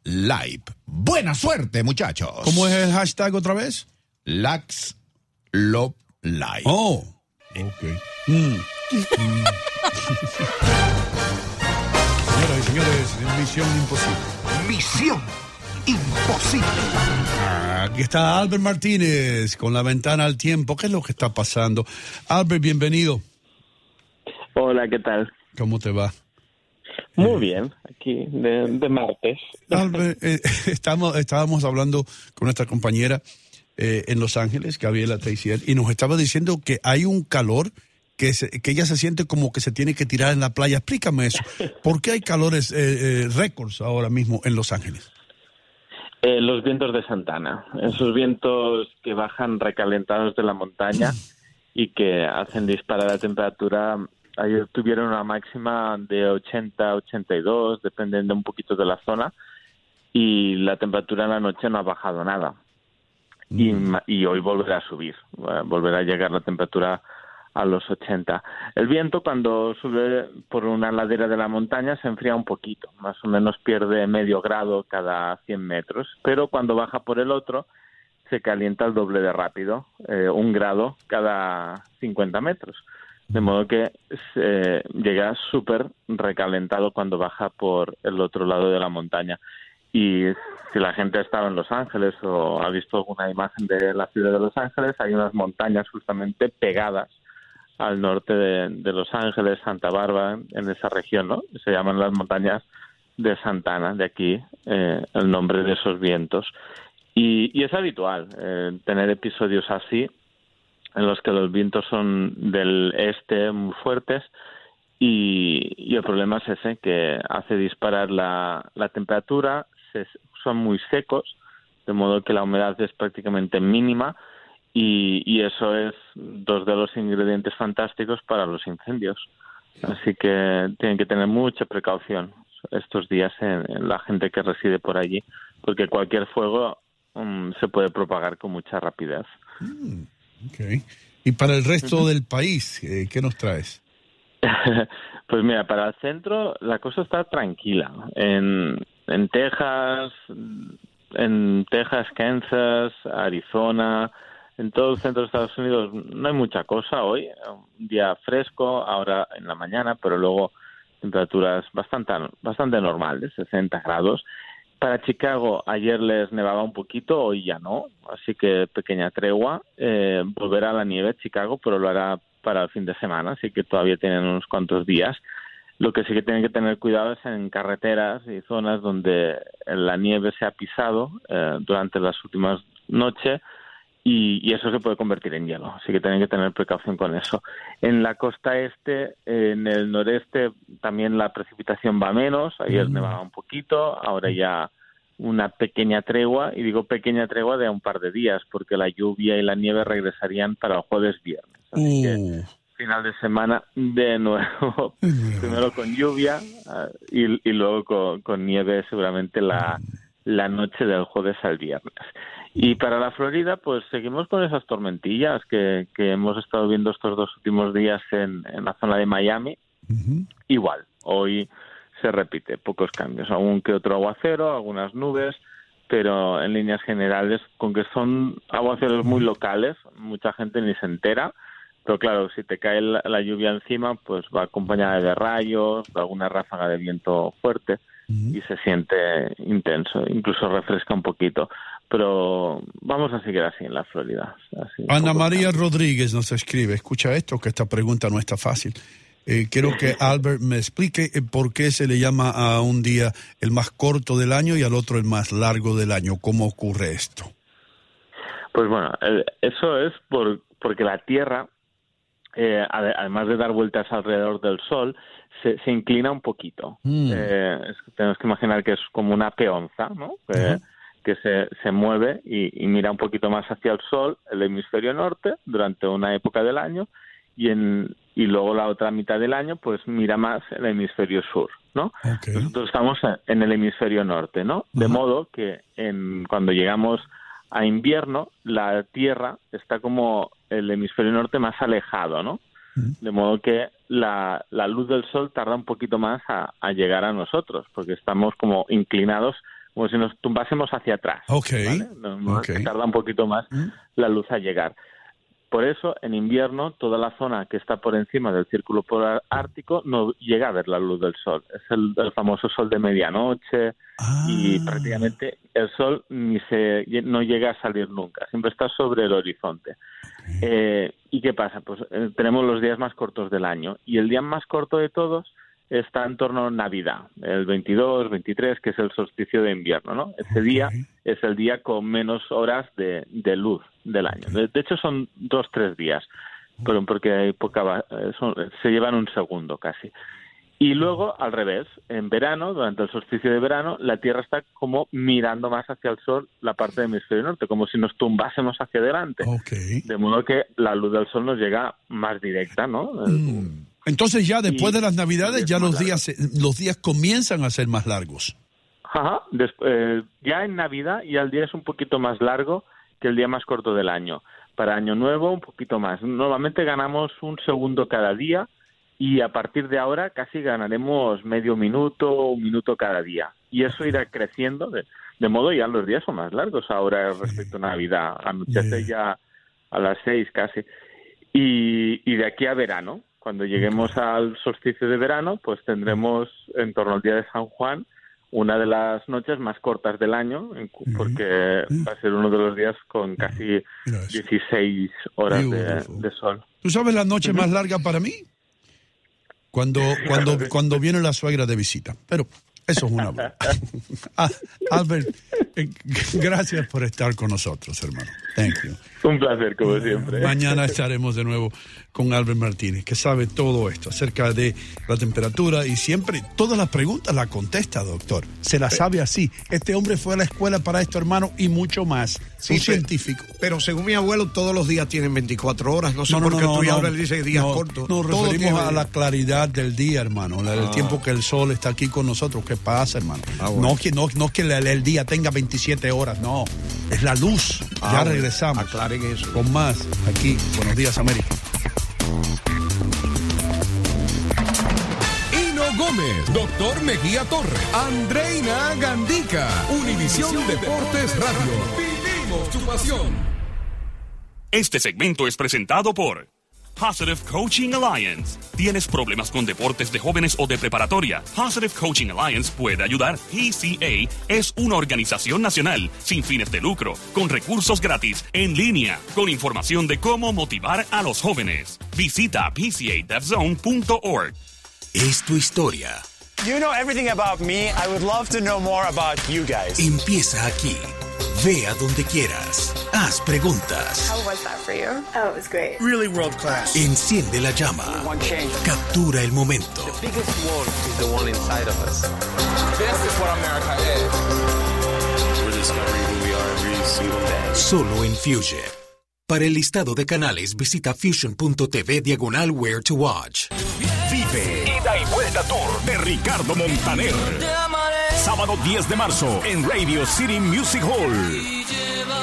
S4: LaxLoveLive. Buena suerte, muchachos.
S3: ¿Cómo es el hashtag otra vez?
S4: LaxLoveLive.
S3: Oh, ok. Mm. Mm. Señoras y señores, Misión Imposible.
S4: Misión Imposible.
S3: Aquí está Albert Martínez con la ventana al tiempo. ¿Qué es lo que está pasando? Albert, bienvenido.
S17: Hola, ¿qué tal?
S3: ¿Cómo te va?
S17: Muy bien, aquí de, de martes.
S3: Albert, eh, estamos, estábamos hablando con nuestra compañera eh, en Los Ángeles, Gabriela Teixier, y nos estaba diciendo que hay un calor que, se- que ella se siente como que se tiene que tirar en la playa. Explícame eso. ¿Por qué hay calores eh, eh, récords ahora mismo en Los Ángeles?
S17: Eh, los vientos de Santana, esos vientos que bajan recalentados de la montaña y que hacen disparar la temperatura. Ayer tuvieron una máxima de 80, 82, dependiendo un poquito de la zona, y la temperatura en la noche no ha bajado nada. Y, y hoy volverá a subir, eh, volverá a llegar la temperatura a los 80. El viento cuando sube por una ladera de la montaña se enfría un poquito, más o menos pierde medio grado cada 100 metros, pero cuando baja por el otro se calienta el doble de rápido, eh, un grado cada 50 metros. De modo que se llega súper recalentado cuando baja por el otro lado de la montaña. Y si la gente ha estado en Los Ángeles o ha visto alguna imagen de la ciudad de Los Ángeles, hay unas montañas justamente pegadas al norte de, de Los Ángeles, Santa Bárbara, en esa región, ¿no? Se llaman las montañas de Santana, de aquí eh, el nombre de esos vientos. Y, y es habitual eh, tener episodios así, en los que los vientos son del este muy fuertes y, y el problema es ese, que hace disparar la, temperatura, se- son muy secos, de modo que la humedad es prácticamente mínima y, eso es dos de los ingredientes fantásticos para los incendios. Así que tienen que tener mucha precaución estos días en, la gente que reside por allí, porque cualquier fuego mm, se puede propagar con mucha rapidez.
S3: Y para el resto del país, eh, ¿qué nos traes?
S17: pues mira, para el centro la cosa está tranquila. En, en Texas, en Texas, Kansas, Arizona, en todo el centro de Estados Unidos no hay mucha cosa hoy. Un día fresco, ahora en la mañana, pero luego temperaturas bastante, bastante normales, 60 grados. Para Chicago ayer les nevaba un poquito, hoy ya no, así que pequeña tregua. Eh, volverá a la nieve Chicago, pero lo hará para el fin de semana, así que todavía tienen unos cuantos días. Lo que sí que tienen que tener cuidado es en carreteras y zonas donde la nieve se ha pisado eh, durante las últimas noches y, y eso se puede convertir en hielo, así que tienen que tener precaución con eso. En la costa este, en el noreste, también la precipitación va menos, ayer nevaba un poquito, ahora ya una pequeña tregua, y digo pequeña tregua de un par de días, porque la lluvia y la nieve regresarían para el jueves viernes. Así que final de semana de nuevo, primero con lluvia ah, y, y luego con, con nieve seguramente la, la noche del jueves al viernes. Y para la Florida, pues seguimos con esas tormentillas que, que hemos estado viendo estos dos últimos días en, en la zona de Miami. Igual, hoy se repite, pocos cambios, algún que otro aguacero, algunas nubes, pero en líneas generales, con que son aguaceros muy locales, mucha gente ni se entera. Pero claro, si te cae la, la lluvia encima, pues va acompañada de rayos, de alguna ráfaga de viento fuerte y se siente intenso, incluso refresca un poquito. Pero vamos a seguir así en la Florida. así,
S3: Ana María Rodríguez nos escribe, escucha esto, que esta pregunta no está fácil. Eh, quiero que Albert me explique eh, por qué se le llama a un día el más corto del año y al otro el más largo del año. ¿Cómo ocurre esto?
S17: Pues bueno, eso es por, porque la Tierra, eh, ade- además de dar vueltas alrededor del Sol, se, se inclina un poquito.
S18: Mm.
S17: Eh, es- tenemos que imaginar que es como una peonza, ¿no? Que, que se, se mueve y, y mira un poquito más hacia el Sol, el hemisferio norte, durante una época del año, y, en, y luego la otra mitad del año, pues mira más el hemisferio sur, ¿no? Nosotros estamos en el hemisferio norte, ¿no? De modo que en, cuando llegamos a invierno, la Tierra está como el hemisferio norte más alejado, ¿no? De modo que la, la luz del sol tarda un poquito más a, a llegar a nosotros, porque estamos como inclinados, como si nos tumbásemos hacia atrás.
S3: Ok.
S17: ¿vale? No- no-
S3: Ok.
S17: Tarda un poquito más la luz a llegar. Por eso, en invierno, toda la zona que está por encima del círculo polar ártico no llega a ver la luz del sol. Es el, el famoso sol de medianoche y prácticamente el sol ni se no llega a salir nunca. Siempre está sobre el horizonte. Eh, ¿Y qué pasa? Pues eh, tenemos los días más cortos del año y el día más corto de todos está en torno a Navidad, el 22, 23, que es el solsticio de invierno, ¿no? Ese día es el día con menos horas de, de luz del año. De, de hecho, son dos, tres días, pero porque hay poca, eh, son- se llevan un segundo casi. Y luego, al revés, en verano, durante el solsticio de verano, la Tierra está como mirando más hacia el Sol la parte del hemisferio norte, como si nos tumbásemos hacia adelante. De modo que la luz del Sol nos llega más directa, ¿no?
S3: Entonces ya después
S17: Y-
S3: de las Navidades ya los días los días comienzan a ser más largos.
S17: Ajá, eh, ya en Navidad ya el día es un poquito más largo que el día más corto del año. Para Año Nuevo un poquito más. Normalmente ganamos un segundo cada día y a partir de ahora casi ganaremos medio minuto, un minuto cada día. Y eso irá creciendo, de, de modo ya los días son más largos ahora respecto a Navidad. Anochece ya a las seis casi. Y, y de aquí a verano, cuando lleguemos al solsticio de verano, pues tendremos en torno al día de San Juan una de las noches más cortas del año, porque va a ser uno de los días con casi 16 horas de, de sol.
S3: ¿Tú sabes la noche más larga para mí? Cuando, cuando, cuando viene la suegra de visita. Pero eso es una broma. Ah, Albert, eh, gracias por estar con nosotros, hermano. Thank you.
S17: Un placer, como siempre.
S3: Mañana estaremos de nuevo con Albert Martínez, que sabe todo esto acerca de la temperatura y siempre todas las preguntas las contesta, doctor. Se las sabe así. Este hombre fue a la escuela para esto, hermano, y mucho más.
S7: Sí,
S3: Un científico.
S7: Pero según mi abuelo, todos los días tienen 24 horas. No sé
S3: No, no,
S7: por qué
S3: no,
S7: tú y
S3: no,
S7: ahora le dices días
S3: no,
S7: cortos.
S3: Nos referimos a la claridad del día, hermano. la- El
S7: Ah.
S3: tiempo que el sol está aquí con nosotros. ¿Qué pasa, hermano?
S7: bueno.
S3: No que, no, no que el, el día tenga 27 horas, no. Es la luz.
S7: Ah,
S3: ya
S7: bueno.
S3: regresamos.
S7: Aclaren eso.
S3: Con más aquí. Buenos días, América.
S8: Hino Gómez, Doctor Mejía Torre, Andreina Gandica, Univisión Deportes Radio. Vivimos tu pasión.
S18: Este segmento es presentado por Positive Coaching Alliance. ¿Tienes problemas con deportes de jóvenes o de preparatoria? Positive Coaching Alliance puede ayudar. PCA es una organización nacional sin fines de lucro, con recursos gratis, en línea, con información de cómo motivar a los jóvenes. Visita pcadevzone.org.
S19: Es tu historia.
S20: You know everything about me. I would love to know more about you guys.
S19: Empieza aquí. Ve a donde quieras. Haz preguntas.
S21: How was that for you? Oh, it was great.
S20: Really world class.
S19: Enciende la llama. Captura el momento.
S20: The biggest one is the one inside of us. This is what America is. We're discovering who we are every single day.
S19: Solo en Fusion. Para el listado de canales, visita fusion.tv diagonal where to watch.
S22: Vive Ida y Vuelta Tour de Ricardo Montaner. Sábado 10 de marzo en Radio City Music Hall.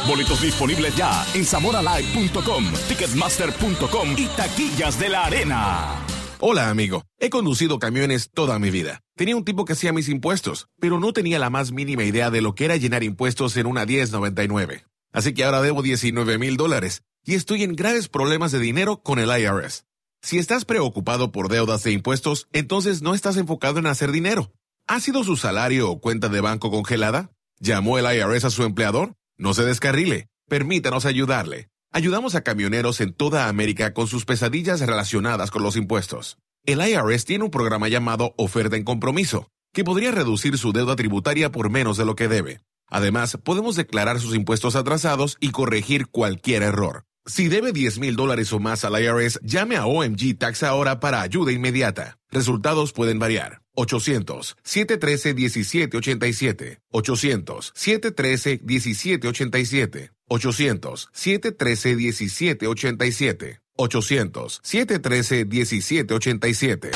S22: Boletos disponibles ya en zamoralive.com, ticketmaster.com y taquillas de la arena.
S23: Hola, amigo. He conducido camiones toda mi vida. Tenía un tipo que hacía mis impuestos, pero no tenía la más mínima idea de lo que era llenar impuestos en una 1099. Así que ahora debo 19 mil dólares y estoy en graves problemas de dinero con el IRS. Si estás preocupado por deudas e impuestos, entonces no estás enfocado en hacer dinero. ¿Ha sido su salario o cuenta de banco congelada? ¿Llamó el IRS a su empleador? No se descarrile. Permítanos ayudarle. Ayudamos a camioneros en toda América con sus pesadillas relacionadas con los impuestos. El IRS tiene un programa llamado Oferta en Compromiso, que podría reducir su deuda tributaria por menos de lo que debe. Además, podemos declarar sus impuestos atrasados y corregir cualquier error. Si debe 10 mil dólares o más al IRS, llame a OMG Tax ahora para ayuda inmediata. Resultados pueden variar. 800-713-1787. 800-713-1787. 800-713-1787. 800-713-1787.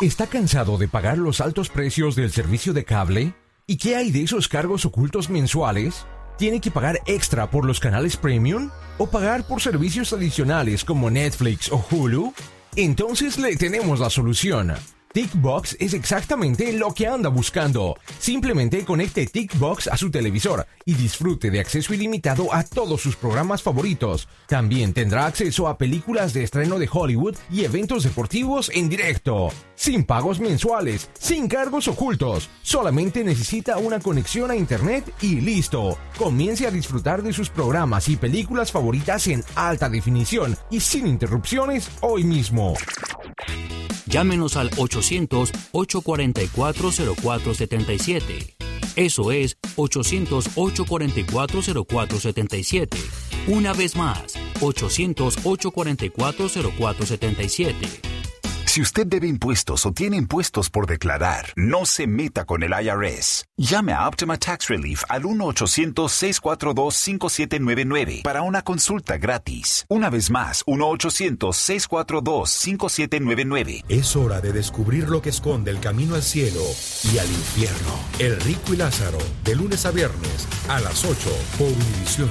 S24: ¿Está cansado de pagar los altos precios del servicio de cable? ¿Y qué hay de esos cargos ocultos mensuales? ¿Tiene que pagar extra por los canales premium? ¿O pagar por servicios adicionales como Netflix o Hulu? Entonces le tenemos la solución. TickBox es exactamente lo que anda buscando. Simplemente conecte TickBox a su televisor y disfrute de acceso ilimitado a todos sus programas favoritos. También tendrá acceso a películas de estreno de Hollywood y eventos deportivos en directo. Sin pagos mensuales, sin cargos ocultos. Solamente necesita una conexión a internet y listo. Comience a disfrutar de sus programas y películas favoritas en alta definición y sin interrupciones hoy mismo.
S25: Llámenos al 800-844-0477. Eso es 800-844-0477. Una vez más, 800-844-0477.
S13: Si usted debe impuestos o tiene impuestos por declarar, no se meta con el IRS. Llame a Optima Tax Relief al 1-800-642-5799 para una consulta gratis. Una vez más, 1-800-642-5799.
S26: Es hora de descubrir lo que esconde el camino al cielo y al infierno. El Rico y Lázaro, de lunes a viernes, a las 8 por Univisión.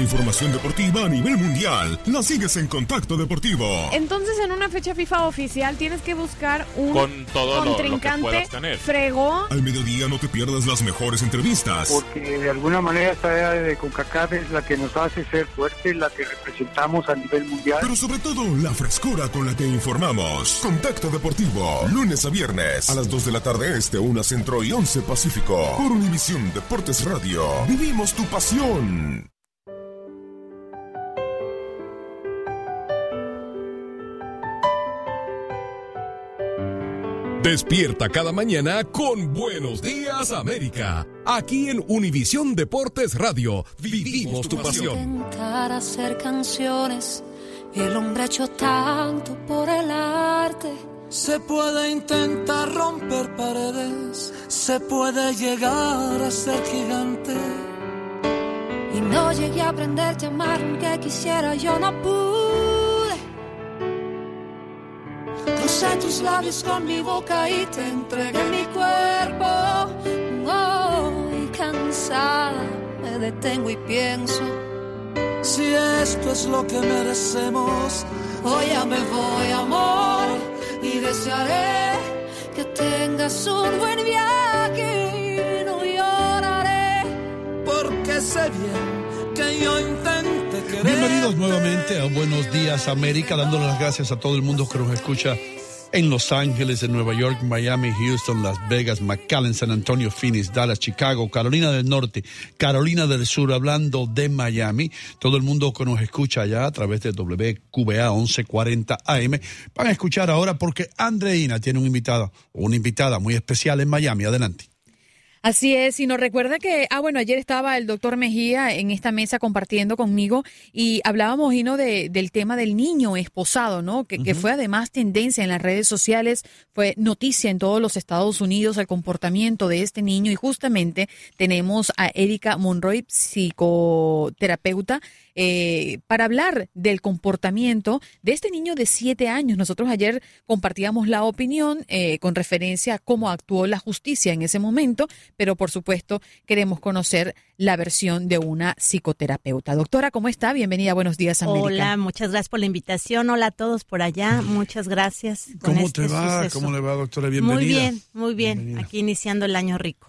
S8: La información deportiva a nivel mundial la sigues en Contacto Deportivo.
S27: Entonces, en una fecha FIFA oficial tienes que buscar un
S8: Con todo lo- lo que
S27: contrincante
S8: puedas tener.
S27: fregón.
S8: Al mediodía no te pierdas las mejores entrevistas.
S28: porque de alguna manera esta era de CONCACAF es la que nos hace ser fuertes, la que representamos a nivel mundial.
S8: Pero sobre todo, la frescura con la que informamos. Contacto Deportivo, lunes a viernes, a las 2 de la tarde este, 1 centro y 11 pacífico. Por Univisión Deportes Radio. Vivimos tu pasión.
S2: Despierta cada mañana con Buenos Días América. Aquí en Univisión Deportes Radio. Vivimos tu pasión.
S29: Intentar hacer canciones, el hombre ha hecho tanto por el arte.
S30: Se puede intentar romper paredes, se puede llegar a ser gigante.
S29: Y no llegué a aprender a amar aunque quisiera, yo no pude.
S30: Crucé tus labios con mi boca y te entregué mi cuerpo.
S29: Hoy cansada me detengo y pienso.
S30: Si esto es lo que merecemos, hoy ya me voy, amor, y desearé
S29: Que tengas un buen viaje y no lloraré.
S30: porque sé bien que yo intenté.
S3: Bienvenidos nuevamente a Buenos Días América, dándole las gracias a todo el mundo que nos escucha en Los Ángeles, en Nueva York, Miami, Houston, Las Vegas, McAllen, San Antonio, Phoenix, Dallas, Chicago, Carolina del Norte, Carolina del Sur, hablando de Miami. Todo el mundo que nos escucha allá a través de WQBA 1140 AM van a escuchar ahora porque Andreina tiene un invitado, una invitada muy especial en Miami. Adelante.
S6: Así es, y nos recuerda que, ah, bueno, ayer estaba el doctor Mejía en esta mesa compartiendo conmigo y hablábamos, Gino, de, del tema del niño esposado, ¿no? Que, que fue además tendencia en las redes sociales, fue noticia en todos los Estados Unidos el comportamiento de este niño y justamente tenemos a Erika Monroy, psicoterapeuta, eh, para hablar del comportamiento de este niño de siete años. Nosotros ayer compartíamos la opinión eh, con referencia a cómo actuó la justicia en ese momento, pero por supuesto queremos conocer la versión de una psicoterapeuta. Doctora, ¿cómo está? Bienvenida, buenos días, América.
S31: Hola, muchas gracias por la invitación. Hola a todos por allá, muchas gracias.
S3: ¿Cómo te este va? ¿Cómo le va, doctora? Bienvenida.
S31: Muy bien, muy bien. Aquí iniciando el año rico.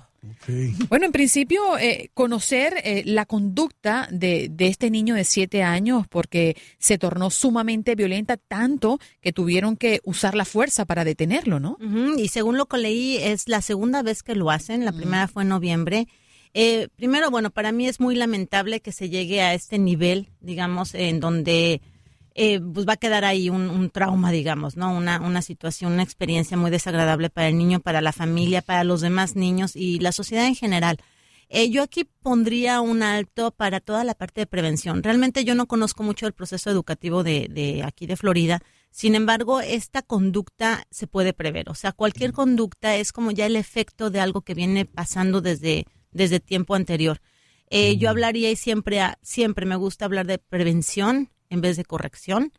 S6: Bueno, en principio, eh, conocer eh, la conducta de, de, este niño de siete años, porque se tornó sumamente violenta, tanto que tuvieron que usar la fuerza para detenerlo, ¿no?
S31: Y según lo que leí, es la segunda vez que lo hacen. La primera fue en noviembre. Eh, primero, bueno, para mí es muy lamentable que se llegue a este nivel, digamos, en donde eh, pues va a quedar ahí un, trauma, digamos, ¿no? Una, una situación, una experiencia muy desagradable para el niño, para la familia, para los demás niños y la sociedad en general. Eh, yo aquí pondría un alto para toda la parte de prevención. Realmente yo no conozco mucho el proceso educativo de, de aquí de Florida. Sin embargo, esta conducta se puede prever. O sea, cualquier conducta es como ya el efecto de algo que viene pasando desde, desde tiempo anterior. Eh, yo hablaría y siempre, siempre me gusta hablar de prevención, en vez de corrección.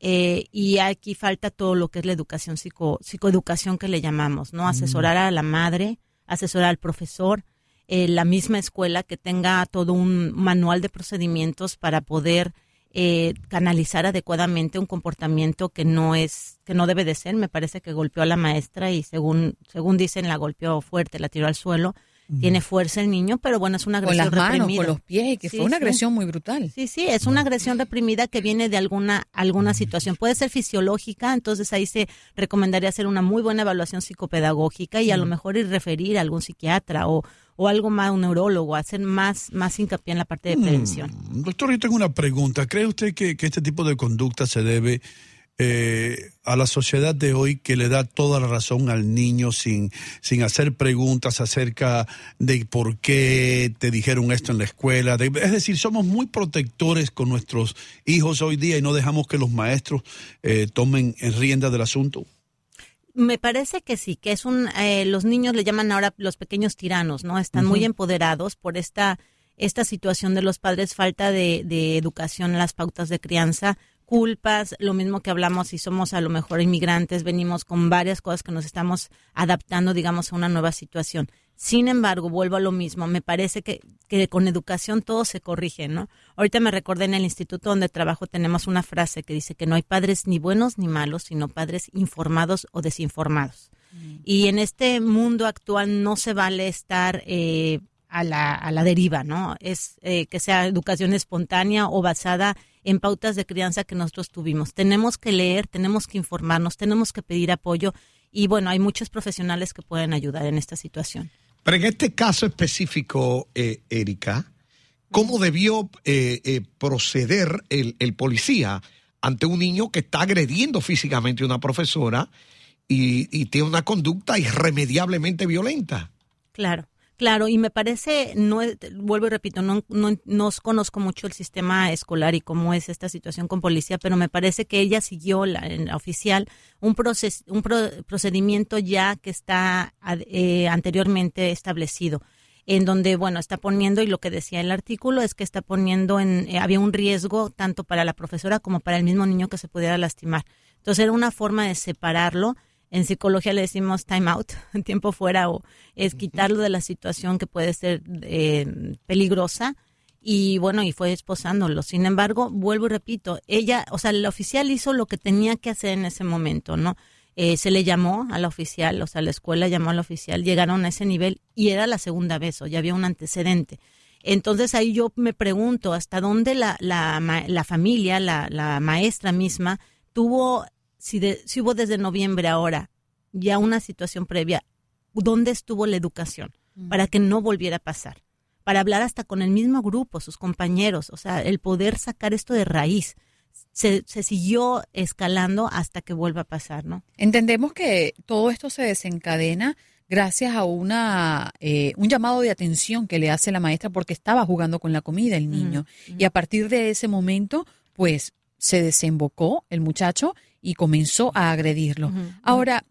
S31: Eh, y aquí falta todo lo que es la educación, psico, psicoeducación que le llamamos, ¿no? Asesorar a la madre, asesorar al profesor, eh, la misma escuela que tenga todo un manual de procedimientos para poder eh, canalizar adecuadamente un comportamiento que no es, que no debe de ser. Me parece que golpeó a la maestra y según, según dicen la golpeó fuerte, la tiró al suelo tiene fuerza el niño, pero bueno, es una agresión
S6: con las
S31: manos,
S6: Con los pies, que fue una agresión muy brutal.
S31: Sí, sí, es una agresión reprimida que viene de alguna, alguna situación. Puede ser fisiológica, entonces ahí se recomendaría hacer una muy buena evaluación psicopedagógica y a lo mejor ir referir a algún psiquiatra o, o algo más, un neurólogo, hacer más, más hincapié en la parte de prevención.
S3: doctor, yo tengo una pregunta. ¿Cree usted que, que este tipo de conducta se debe eh, a la sociedad de hoy que le da toda la razón al niño sin, sin hacer preguntas acerca de por qué te dijeron esto en la escuela. es decir, somos muy protectores con nuestros hijos hoy día y no dejamos que los maestros eh, tomen en rienda del asunto.
S31: Me parece que sí, que es un, eh, los niños le llaman ahora los pequeños tiranos, ¿no? Están muy empoderados por esta, esta situación de los padres, falta de, de educación las pautas de crianza, culpas, lo mismo que hablamos si somos a lo mejor inmigrantes, venimos con varias cosas que nos estamos adaptando, digamos, a una nueva situación. Sin embargo, vuelvo a lo mismo, me parece que, que con educación todo se corrige, ¿no? Ahorita me recordé en el instituto donde trabajo tenemos una frase que dice que no hay padres ni buenos ni malos, sino padres informados o desinformados. Mm. Y en este mundo actual no se vale estar eh, a, la, a la deriva, ¿no? Es eh, que sea educación espontánea o basada en pautas de crianza que nosotros tuvimos. Tenemos que leer, tenemos que informarnos, tenemos que pedir apoyo y bueno, hay muchos profesionales que pueden ayudar en esta situación.
S7: Pero en este caso específico, eh, Erika, ¿cómo debió eh, eh, proceder el, el, policía ante un niño que está agrediendo físicamente a una profesora y, y tiene una conducta irremediablemente violenta?
S31: Claro. Claro, y me parece, no vuelvo y repito, no, no, conozco mucho el sistema escolar y cómo es esta situación con policía, pero me parece que ella siguió la, en la oficial un, proces, un procedimiento ya que está eh, anteriormente establecido en donde, bueno, está poniendo, y lo que decía el artículo es que está poniendo en, eh, había un riesgo tanto para la profesora como para el mismo niño que se pudiera lastimar. Entonces era una forma de separarlo en psicología le decimos time out, tiempo fuera, o es quitarlo de la situación que puede ser eh, peligrosa. Y bueno, y fue esposándolo. Sin embargo, vuelvo y repito, ella, o sea, el oficial hizo lo que tenía que hacer en ese momento, ¿no? Eh, se le llamó a la oficial, o sea, la escuela llamó al oficial, llegaron a ese nivel y era la segunda vez, o ya había un antecedente. Entonces ahí yo me pregunto hasta dónde la, la, la familia, la, la maestra misma, tuvo si, si hubo desde noviembre ahora ya una situación previa, ¿dónde estuvo la educación? Para que no volviera a pasar. Para hablar hasta con el mismo grupo, sus compañeros, o sea, el poder sacar esto de raíz. Se, se, siguió escalando hasta que vuelva a pasar, ¿no?
S6: Entendemos que todo esto se desencadena gracias a una eh, un llamado de atención que le hace la maestra porque estaba jugando con la comida el niño. Y a partir de ese momento, pues se desembocó el muchacho y comenzó a agredirlo. Ahora,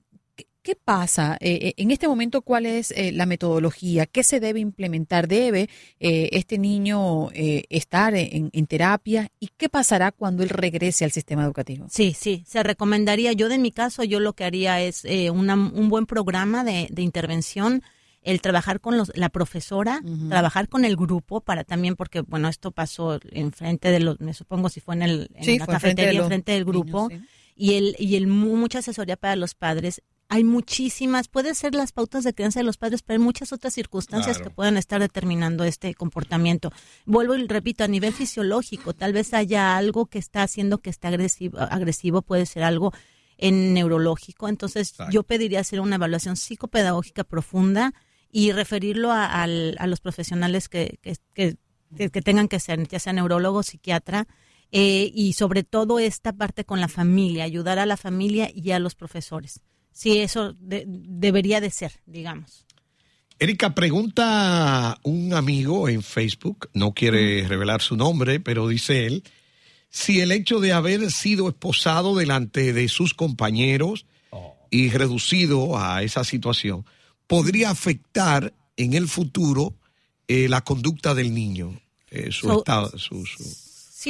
S6: ¿qué, pasa eh, eh, en este momento? ¿Cuál es eh, la metodología? ¿Qué se debe implementar? ¿Debe este niño estar en, terapia? ¿Y qué pasará cuando él regrese al sistema educativo?
S31: Sí, sí, se recomendaría. Yo, de mi caso, yo lo que haría es un buen programa de, intervención. el trabajar con los, la profesora, trabajar con el grupo para también, porque bueno, esto pasó enfrente de los, me supongo si fue en, el, en la cafetería, enfrente, del grupo, y, el, y el mucha asesoría para los padres. Hay muchísimas, puede ser las pautas de crianza de los padres, pero hay muchas otras circunstancias que pueden estar determinando este comportamiento. Vuelvo y repito, a nivel fisiológico, tal vez haya algo que está haciendo que esté agresivo, agresivo puede ser algo en neurológico. Entonces, yo pediría hacer una evaluación psicopedagógica profunda y referirlo a, a los profesionales que, que, que, que, tengan que ser, ya sea neurólogo, psiquiatra, eh, y sobre todo esta parte con la familia, ayudar a la familia y a los profesores. Sí, eso debería de ser, digamos.
S7: Erika, pregunta un amigo en Facebook, no quiere revelar su nombre, pero dice él, si el hecho de haber sido esposado delante de sus compañeros y reducido a esa situación podría afectar en el futuro eh, la conducta del niño, eh, su estado, su,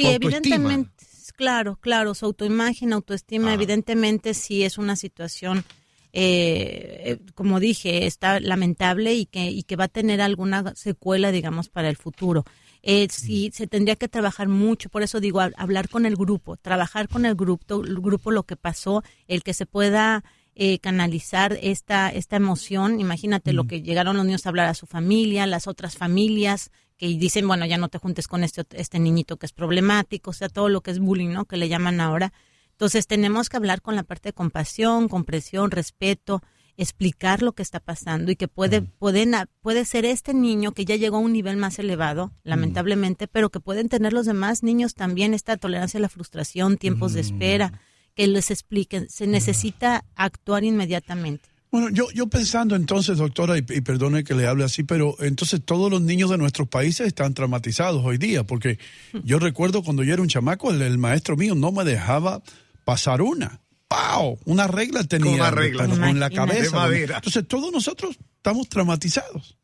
S31: sí, evidentemente, claro, claro, su autoimagen, autoestima, evidentemente sí es una situación, eh, como dije, está lamentable y que, y que va a tener alguna secuela, digamos, para el futuro. Eh, sí, se tendría que trabajar mucho, por eso digo, hablar con el grupo, trabajar con el grupo, el grupo lo que pasó, el que se pueda eh, canalizar esta, esta emoción. Imagínate lo que llegaron los niños a hablar a su familia, las otras familias que dicen, bueno, ya no te juntes con este, este niñito que es problemático, o sea, todo lo que es bullying, ¿no? Que le llaman ahora. Entonces tenemos que hablar con la parte de compasión, comprensión, respeto, explicar lo que está pasando y que puede, pueden, puede ser este niño que ya llegó a un nivel más elevado, lamentablemente, pero que pueden tener los demás niños también esta tolerancia a la frustración, tiempos de espera que les expliquen. Se necesita actuar inmediatamente.
S3: Bueno, yo, yo pensando entonces, doctora, y, perdone que le hable así, pero entonces todos los niños de nuestros países están traumatizados hoy día, porque yo recuerdo cuando yo era un chamaco, el, maestro mío no me dejaba pasar una. ¡Pau! Una regla tenía.
S7: Una regla.
S3: Con la cabeza. Entonces todos nosotros estamos traumatizados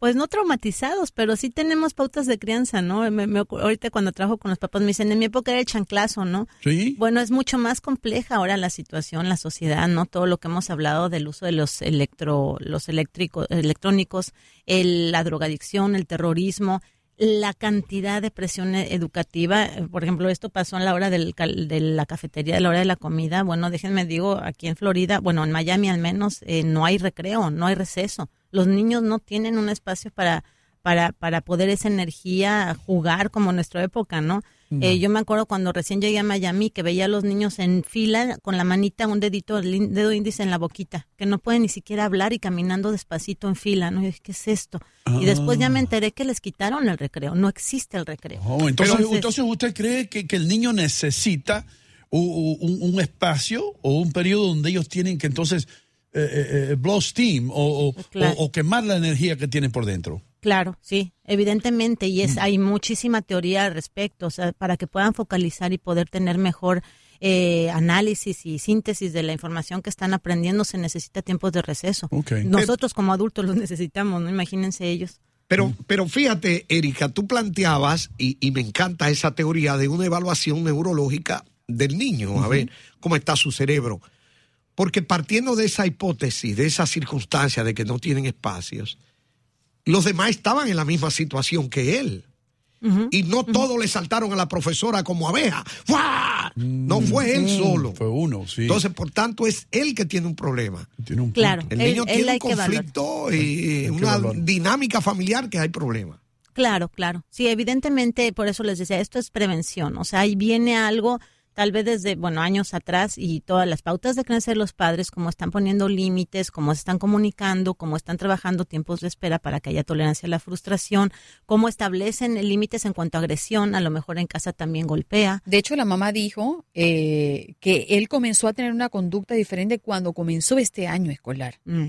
S31: pues no traumatizados, pero sí tenemos pautas de crianza, ¿no? ahorita cuando trabajo con los papás me dicen, en mi época era el chanclazo, ¿no?
S3: Sí.
S31: Bueno, es mucho más compleja ahora la situación, la sociedad, ¿no? Todo lo que hemos hablado del uso de los electro, los eléctricos, electrónicos, el, la drogadicción, el terrorismo, la cantidad de presión educativa, por ejemplo, esto pasó a la hora del, de la cafetería, a la hora de la comida, bueno, déjenme digo, aquí en Florida, bueno, en Miami al menos, eh, no hay recreo, no hay receso los niños no tienen un espacio para, para, para poder esa energía jugar como en nuestra época, ¿no? Eh, yo me acuerdo cuando recién llegué a Miami que veía a los niños en fila con la manita, un dedito, el dedo índice en la boquita, que no pueden ni siquiera hablar y caminando despacito en fila, ¿no? Y dije, ¿qué es esto? Y después ya me ah. enteré que les quitaron el recreo, no existe el recreo.
S3: Oh, entonces, entonces, ¿usted cree que, el niño necesita un, espacio o un periodo donde ellos tienen que entonces eh, eh, eh, blow steam o, o, quemar la energía que tiene por dentro.
S31: Claro, sí, evidentemente, y es mm. hay muchísima teoría al respecto, o sea, para que puedan focalizar y poder tener mejor análisis y síntesis de la información que están aprendiendo, se necesita tiempos de receso. Nosotros como adultos los necesitamos, no imagínense ellos.
S7: Pero, pero fíjate, Erika, tú planteabas, y, y, me encanta esa teoría de una evaluación neurológica del niño, a ver cómo está su cerebro. Porque partiendo de esa hipótesis, de esa circunstancia de que no tienen espacios, los demás estaban en la misma situación que él. y no todos le saltaron a la profesora como abeja. No fue él solo.
S3: Fue uno, sí.
S7: Entonces, por tanto, es él que tiene un problema.
S3: Tiene un
S31: claro.
S7: El niño tiene un conflicto y una dinámica familiar que hay problema.
S31: Claro, claro. Sí, evidentemente, por eso les decía, esto es prevención. O sea, ahí viene algo tal vez desde, bueno, años atrás y todas las pautas de crecer los padres, cómo están poniendo límites, cómo se están comunicando, cómo están trabajando tiempos de espera para que haya tolerancia a la frustración, cómo establecen límites en cuanto a agresión, a lo mejor en casa también golpea.
S6: De hecho, la mamá dijo eh, que él comenzó a tener una conducta diferente cuando comenzó este año escolar. Mm.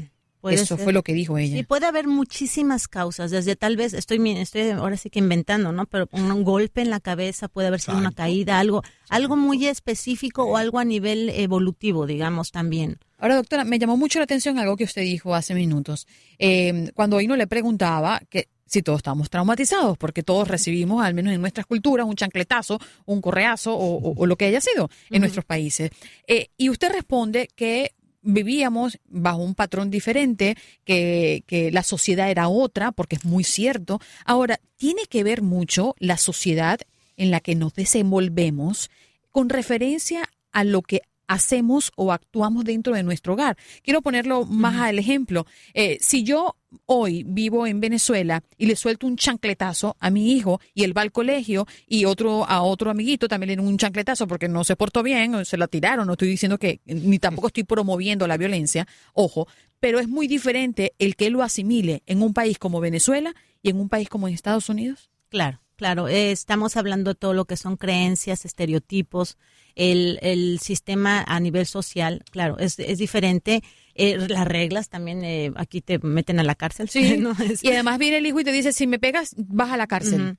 S6: Eso fue lo que dijo ella.
S31: Sí, puede haber muchísimas causas, desde tal vez, estoy, estoy ahora sí que inventando, ¿no? Pero un, golpe en la cabeza puede haber sido una caída, algo, algo muy específico o algo a nivel evolutivo, digamos, también.
S6: Ahora, doctora, me llamó mucho la atención algo que usted dijo hace minutos. Eh, cuando no le preguntaba que si todos estamos traumatizados, porque todos recibimos, al menos en nuestras culturas, un chancletazo, un correazo o, lo que haya sido en nuestros países. Eh, y usted responde que vivíamos bajo un patrón diferente, que, que la sociedad era otra, porque es muy cierto. Ahora, tiene que ver mucho la sociedad en la que nos desenvolvemos con referencia a lo que hacemos o actuamos dentro de nuestro hogar. Quiero ponerlo más al ejemplo. Eh, si yo hoy vivo en Venezuela y le suelto un chancletazo a mi hijo y él va al colegio y otro a otro amiguito también le un chancletazo porque no se portó bien o se la tiraron, no estoy diciendo que ni tampoco estoy promoviendo la violencia, ojo, pero es muy diferente el que lo asimile en un país como Venezuela y en un país como Estados Unidos.
S31: Claro, claro, eh, estamos hablando de todo lo que son creencias, estereotipos, el, el sistema a nivel social, claro, es, es diferente. Eh, las reglas también eh, aquí te meten a la cárcel.
S6: Sí,
S31: ¿no? Es-
S6: y además viene el hijo y te dice, si me pegas, vas a la cárcel.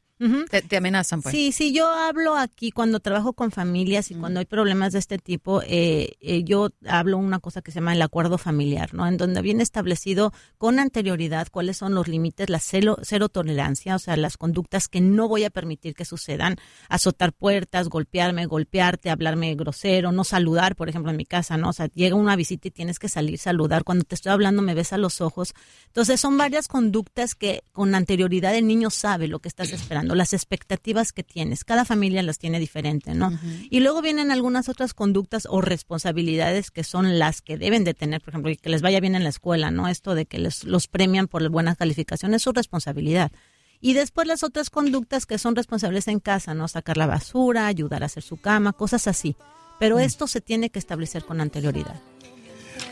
S6: Te, te amenazan, pues.
S31: Sí, sí, yo hablo aquí cuando trabajo con familias y cuando hay problemas de este tipo, eh, eh, yo hablo una cosa que se llama el acuerdo familiar, ¿no? En donde viene establecido con anterioridad cuáles son los límites, la cero, cero tolerancia, o sea, las conductas que no voy a permitir que sucedan, azotar puertas, golpearme, golpearte, hablarme grosero, no saludar, por ejemplo, en mi casa, ¿no? O sea, llega una visita y tienes que salir a saludar, cuando te estoy hablando me ves a los ojos. Entonces, son varias conductas que con anterioridad el niño sabe lo que estás esperando, las expectativas que tienes. Cada familia las tiene diferente, ¿no? Y luego vienen algunas otras conductas o responsabilidades que son las que deben de tener, por ejemplo, que les vaya bien en la escuela, ¿no? Esto de que les, los premian por buenas calificaciones es su responsabilidad. Y después las otras conductas que son responsables en casa, ¿no? Sacar la basura, ayudar a hacer su cama, cosas así. Pero esto se tiene que establecer con anterioridad.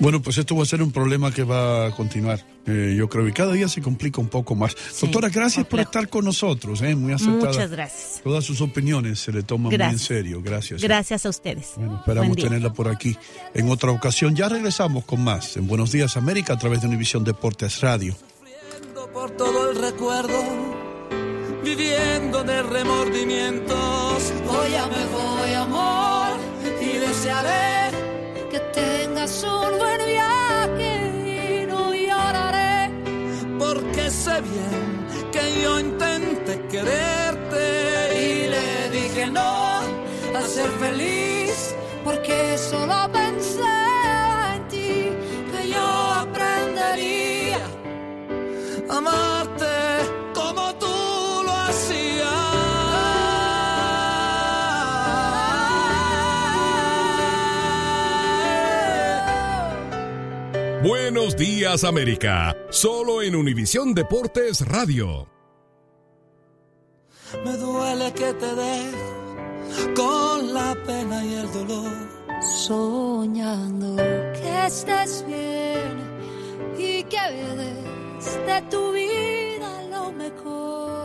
S3: Bueno, pues esto va a ser un problema que va a continuar, eh, yo creo, y cada día se complica un poco más. Doctora, gracias por estar con nosotros, eh, muy aceptada.
S31: Muchas gracias.
S3: Todas sus opiniones se le toman muy en serio, gracias.
S31: Gracias a ustedes.
S3: Esperamos
S31: Buen día.
S3: tenerla por aquí en otra ocasión. Ya regresamos con más en Buenos Días América a través de Univisión Deportes Radio.
S30: por todo el recuerdo, viviendo de remordimientos. Hoy ya me voy, amor, y desearé
S29: tengas un buen viaje y no lloraré.
S30: porque sé bien que yo intenté quererte y le dije no a ser feliz.
S29: Porque solo pensé en ti que yo aprendería.
S30: a amarte
S2: días América, solo en Univisión Deportes Radio.
S30: Me duele que te dejo con la pena y el dolor.
S29: Soñando que estés bien y que des de tu vida lo mejor.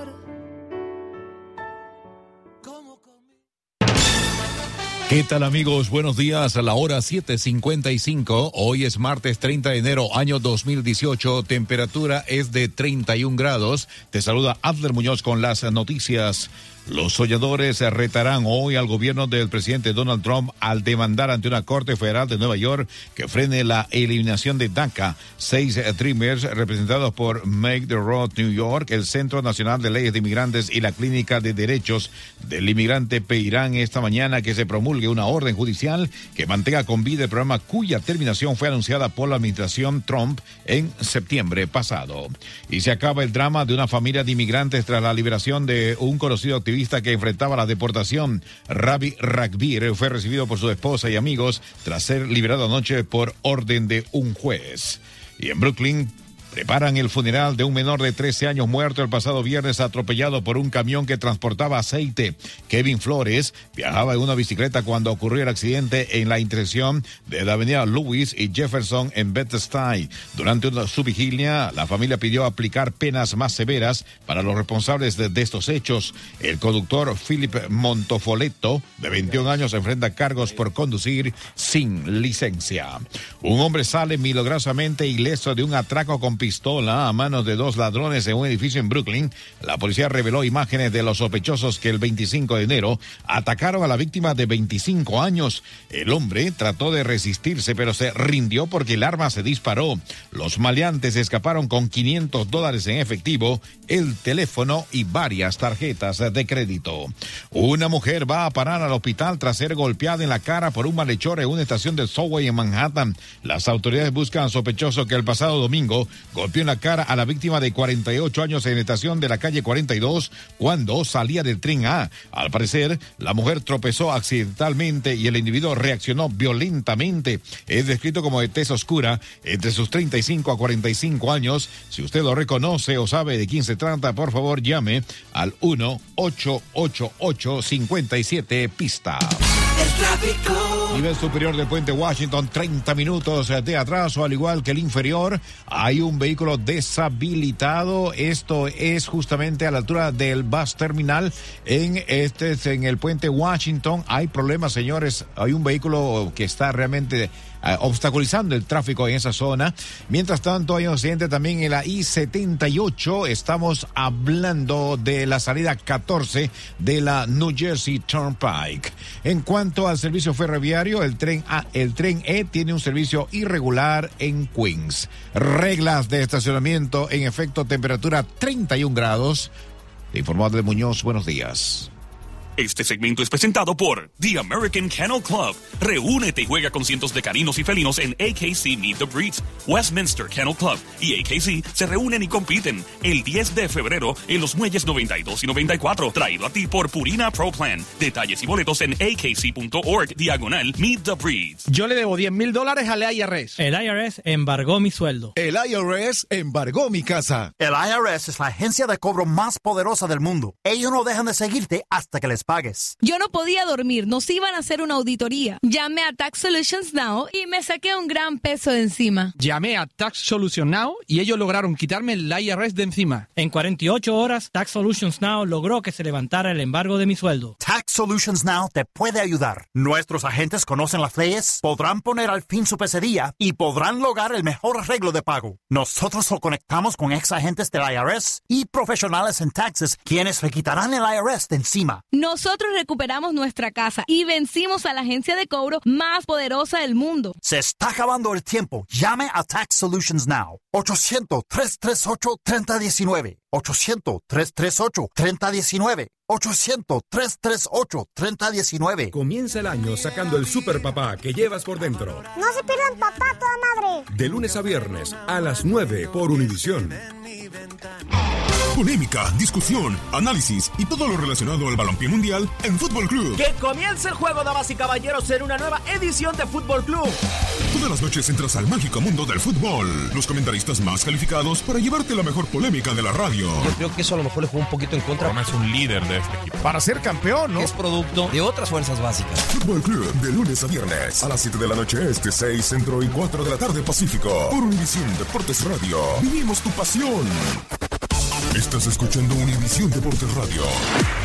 S4: ¿Qué tal amigos? Buenos días a la hora 7.55. Hoy es martes 30 de enero, año 2018. Temperatura es de 31 grados. Te saluda Adler Muñoz con las noticias. Los soñadores retarán hoy al gobierno del presidente Donald Trump al demandar ante una corte federal de Nueva York que frene la eliminación de DACA. Seis Dreamers representados por Make the Road New York, el Centro Nacional de Leyes de Inmigrantes y la Clínica de Derechos del Inmigrante pedirán esta mañana que se promulgue una orden judicial que mantenga con vida el programa cuya terminación fue anunciada por la administración Trump en septiembre pasado. Y se acaba el drama de una familia de inmigrantes tras la liberación de un conocido activista que enfrentaba la deportación. Ravi Ragbir fue recibido por su esposa y amigos tras ser liberado anoche por orden de un juez. Y en Brooklyn preparan el funeral de un menor de 13 años muerto el pasado viernes atropellado por un camión que transportaba aceite. Kevin Flores viajaba en una bicicleta cuando ocurrió el accidente en la intersección de la avenida Lewis y Jefferson en Bed-Stuy. Durante su vigilia, la familia pidió aplicar penas más severas para los responsables de, estos hechos. El conductor Philip Montofoletto, de 21 años, enfrenta cargos por conducir sin licencia. Un hombre sale milagrosamente ileso de un atraco con pistola a manos de dos ladrones en un edificio en Brooklyn. La policía reveló imágenes de los sospechosos que el 25 de enero atacaron a la víctima de 25 años. El hombre trató de resistirse, pero se rindió porque el arma se disparó. Los maleantes escaparon con 500 dólares en efectivo, el teléfono y varias tarjetas de crédito. Una mujer va a parar al hospital tras ser golpeada en la cara por un malhechor en una estación de subway en Manhattan. Las autoridades buscan a sospechoso que el pasado domingo golpeó en la cara a la víctima de 48 años en estación de la calle 42 cuando salía del tren A. Al parecer, la mujer tropezó accidentalmente y el individuo reaccionó violentamente. Es descrito como de tez oscura, entre sus 35 a 45 años. Si usted lo reconoce o sabe de quién se trata, por favor llame al 1-888-57 pista. Nivel superior del puente Washington, 30 minutos de atraso, al igual que el inferior. Hay un vehículo deshabilitado. Esto es justamente a la altura del bus terminal en este en el puente Washington. Hay problemas, señores. Hay un vehículo que está realmente eh, obstaculizando el tráfico en esa zona. Mientras tanto, hay un accidente también en la I-78. Estamos hablando de la salida 14 de la New Jersey Turnpike. En cuanto al servicio ferroviario, el tren A, el tren E tiene un servicio irregular en Queens. Reglas de estacionamiento, en efecto, temperatura 31 grados. De informado de Muñoz, buenos días.
S22: Este segmento es presentado por The American Kennel Club. Reúnete y juega con cientos de caninos y felinos en AKC Meet the Breeds. Westminster Kennel Club y AKC se reúnen y compiten el 10 de febrero en los muelles 92 y 94. Traído a ti por Purina Pro Plan. Detalles y boletos en akc.org diagonal Meet the Breeds.
S32: Yo le debo 10 mil dólares al IRS.
S33: El IRS embargó mi sueldo.
S34: El IRS embargó mi casa.
S35: El IRS es la agencia de cobro más poderosa del mundo. Ellos no dejan de seguirte hasta que les pagues.
S36: Yo no podía dormir, nos iban a hacer una auditoría. Llamé a Tax Solutions Now y me saqué un gran peso de encima.
S32: Llamé a Tax Solutions Now y ellos lograron quitarme el IRS de encima.
S33: En 48 horas, Tax Solutions Now logró que se levantara el embargo de mi sueldo.
S35: Tax Solutions Now te puede ayudar. Nuestros agentes conocen las leyes, podrán poner al fin su pesadilla y podrán lograr el mejor arreglo de pago. Nosotros lo conectamos con ex agentes del IRS y profesionales en taxes quienes le quitarán el IRS de encima.
S36: Nosotros recuperamos nuestra casa y vencimos a la agencia de cobro más poderosa del mundo.
S35: Se está acabando el tiempo. Llame a Tax Solutions Now. 800-338-3019. 800-338-3019. 800-338-3019.
S26: Comienza el año sacando el super papá que llevas por dentro.
S37: No se pierdan papá toda madre.
S26: De lunes a viernes a las 9 por Univisión.
S8: Polémica, discusión, análisis y todo lo relacionado al balompié mundial en Fútbol Club.
S38: Que comience el juego, damas y caballeros, en una nueva edición de Fútbol Club.
S8: Todas las noches entras al mágico mundo del fútbol. Los comentaristas más calificados para llevarte la mejor polémica de la radio.
S39: Yo creo que eso a lo mejor le jugó un poquito en contra.
S40: es un líder de este equipo.
S39: Para ser campeón, ¿no? Es producto de otras fuerzas básicas.
S8: Fútbol Club, de lunes a viernes, a las 7 de la noche este, 6 centro y 4 de la tarde pacífico. Por Univisión Deportes Radio. Vivimos tu pasión. Estás escuchando Univisión Deportes Radio.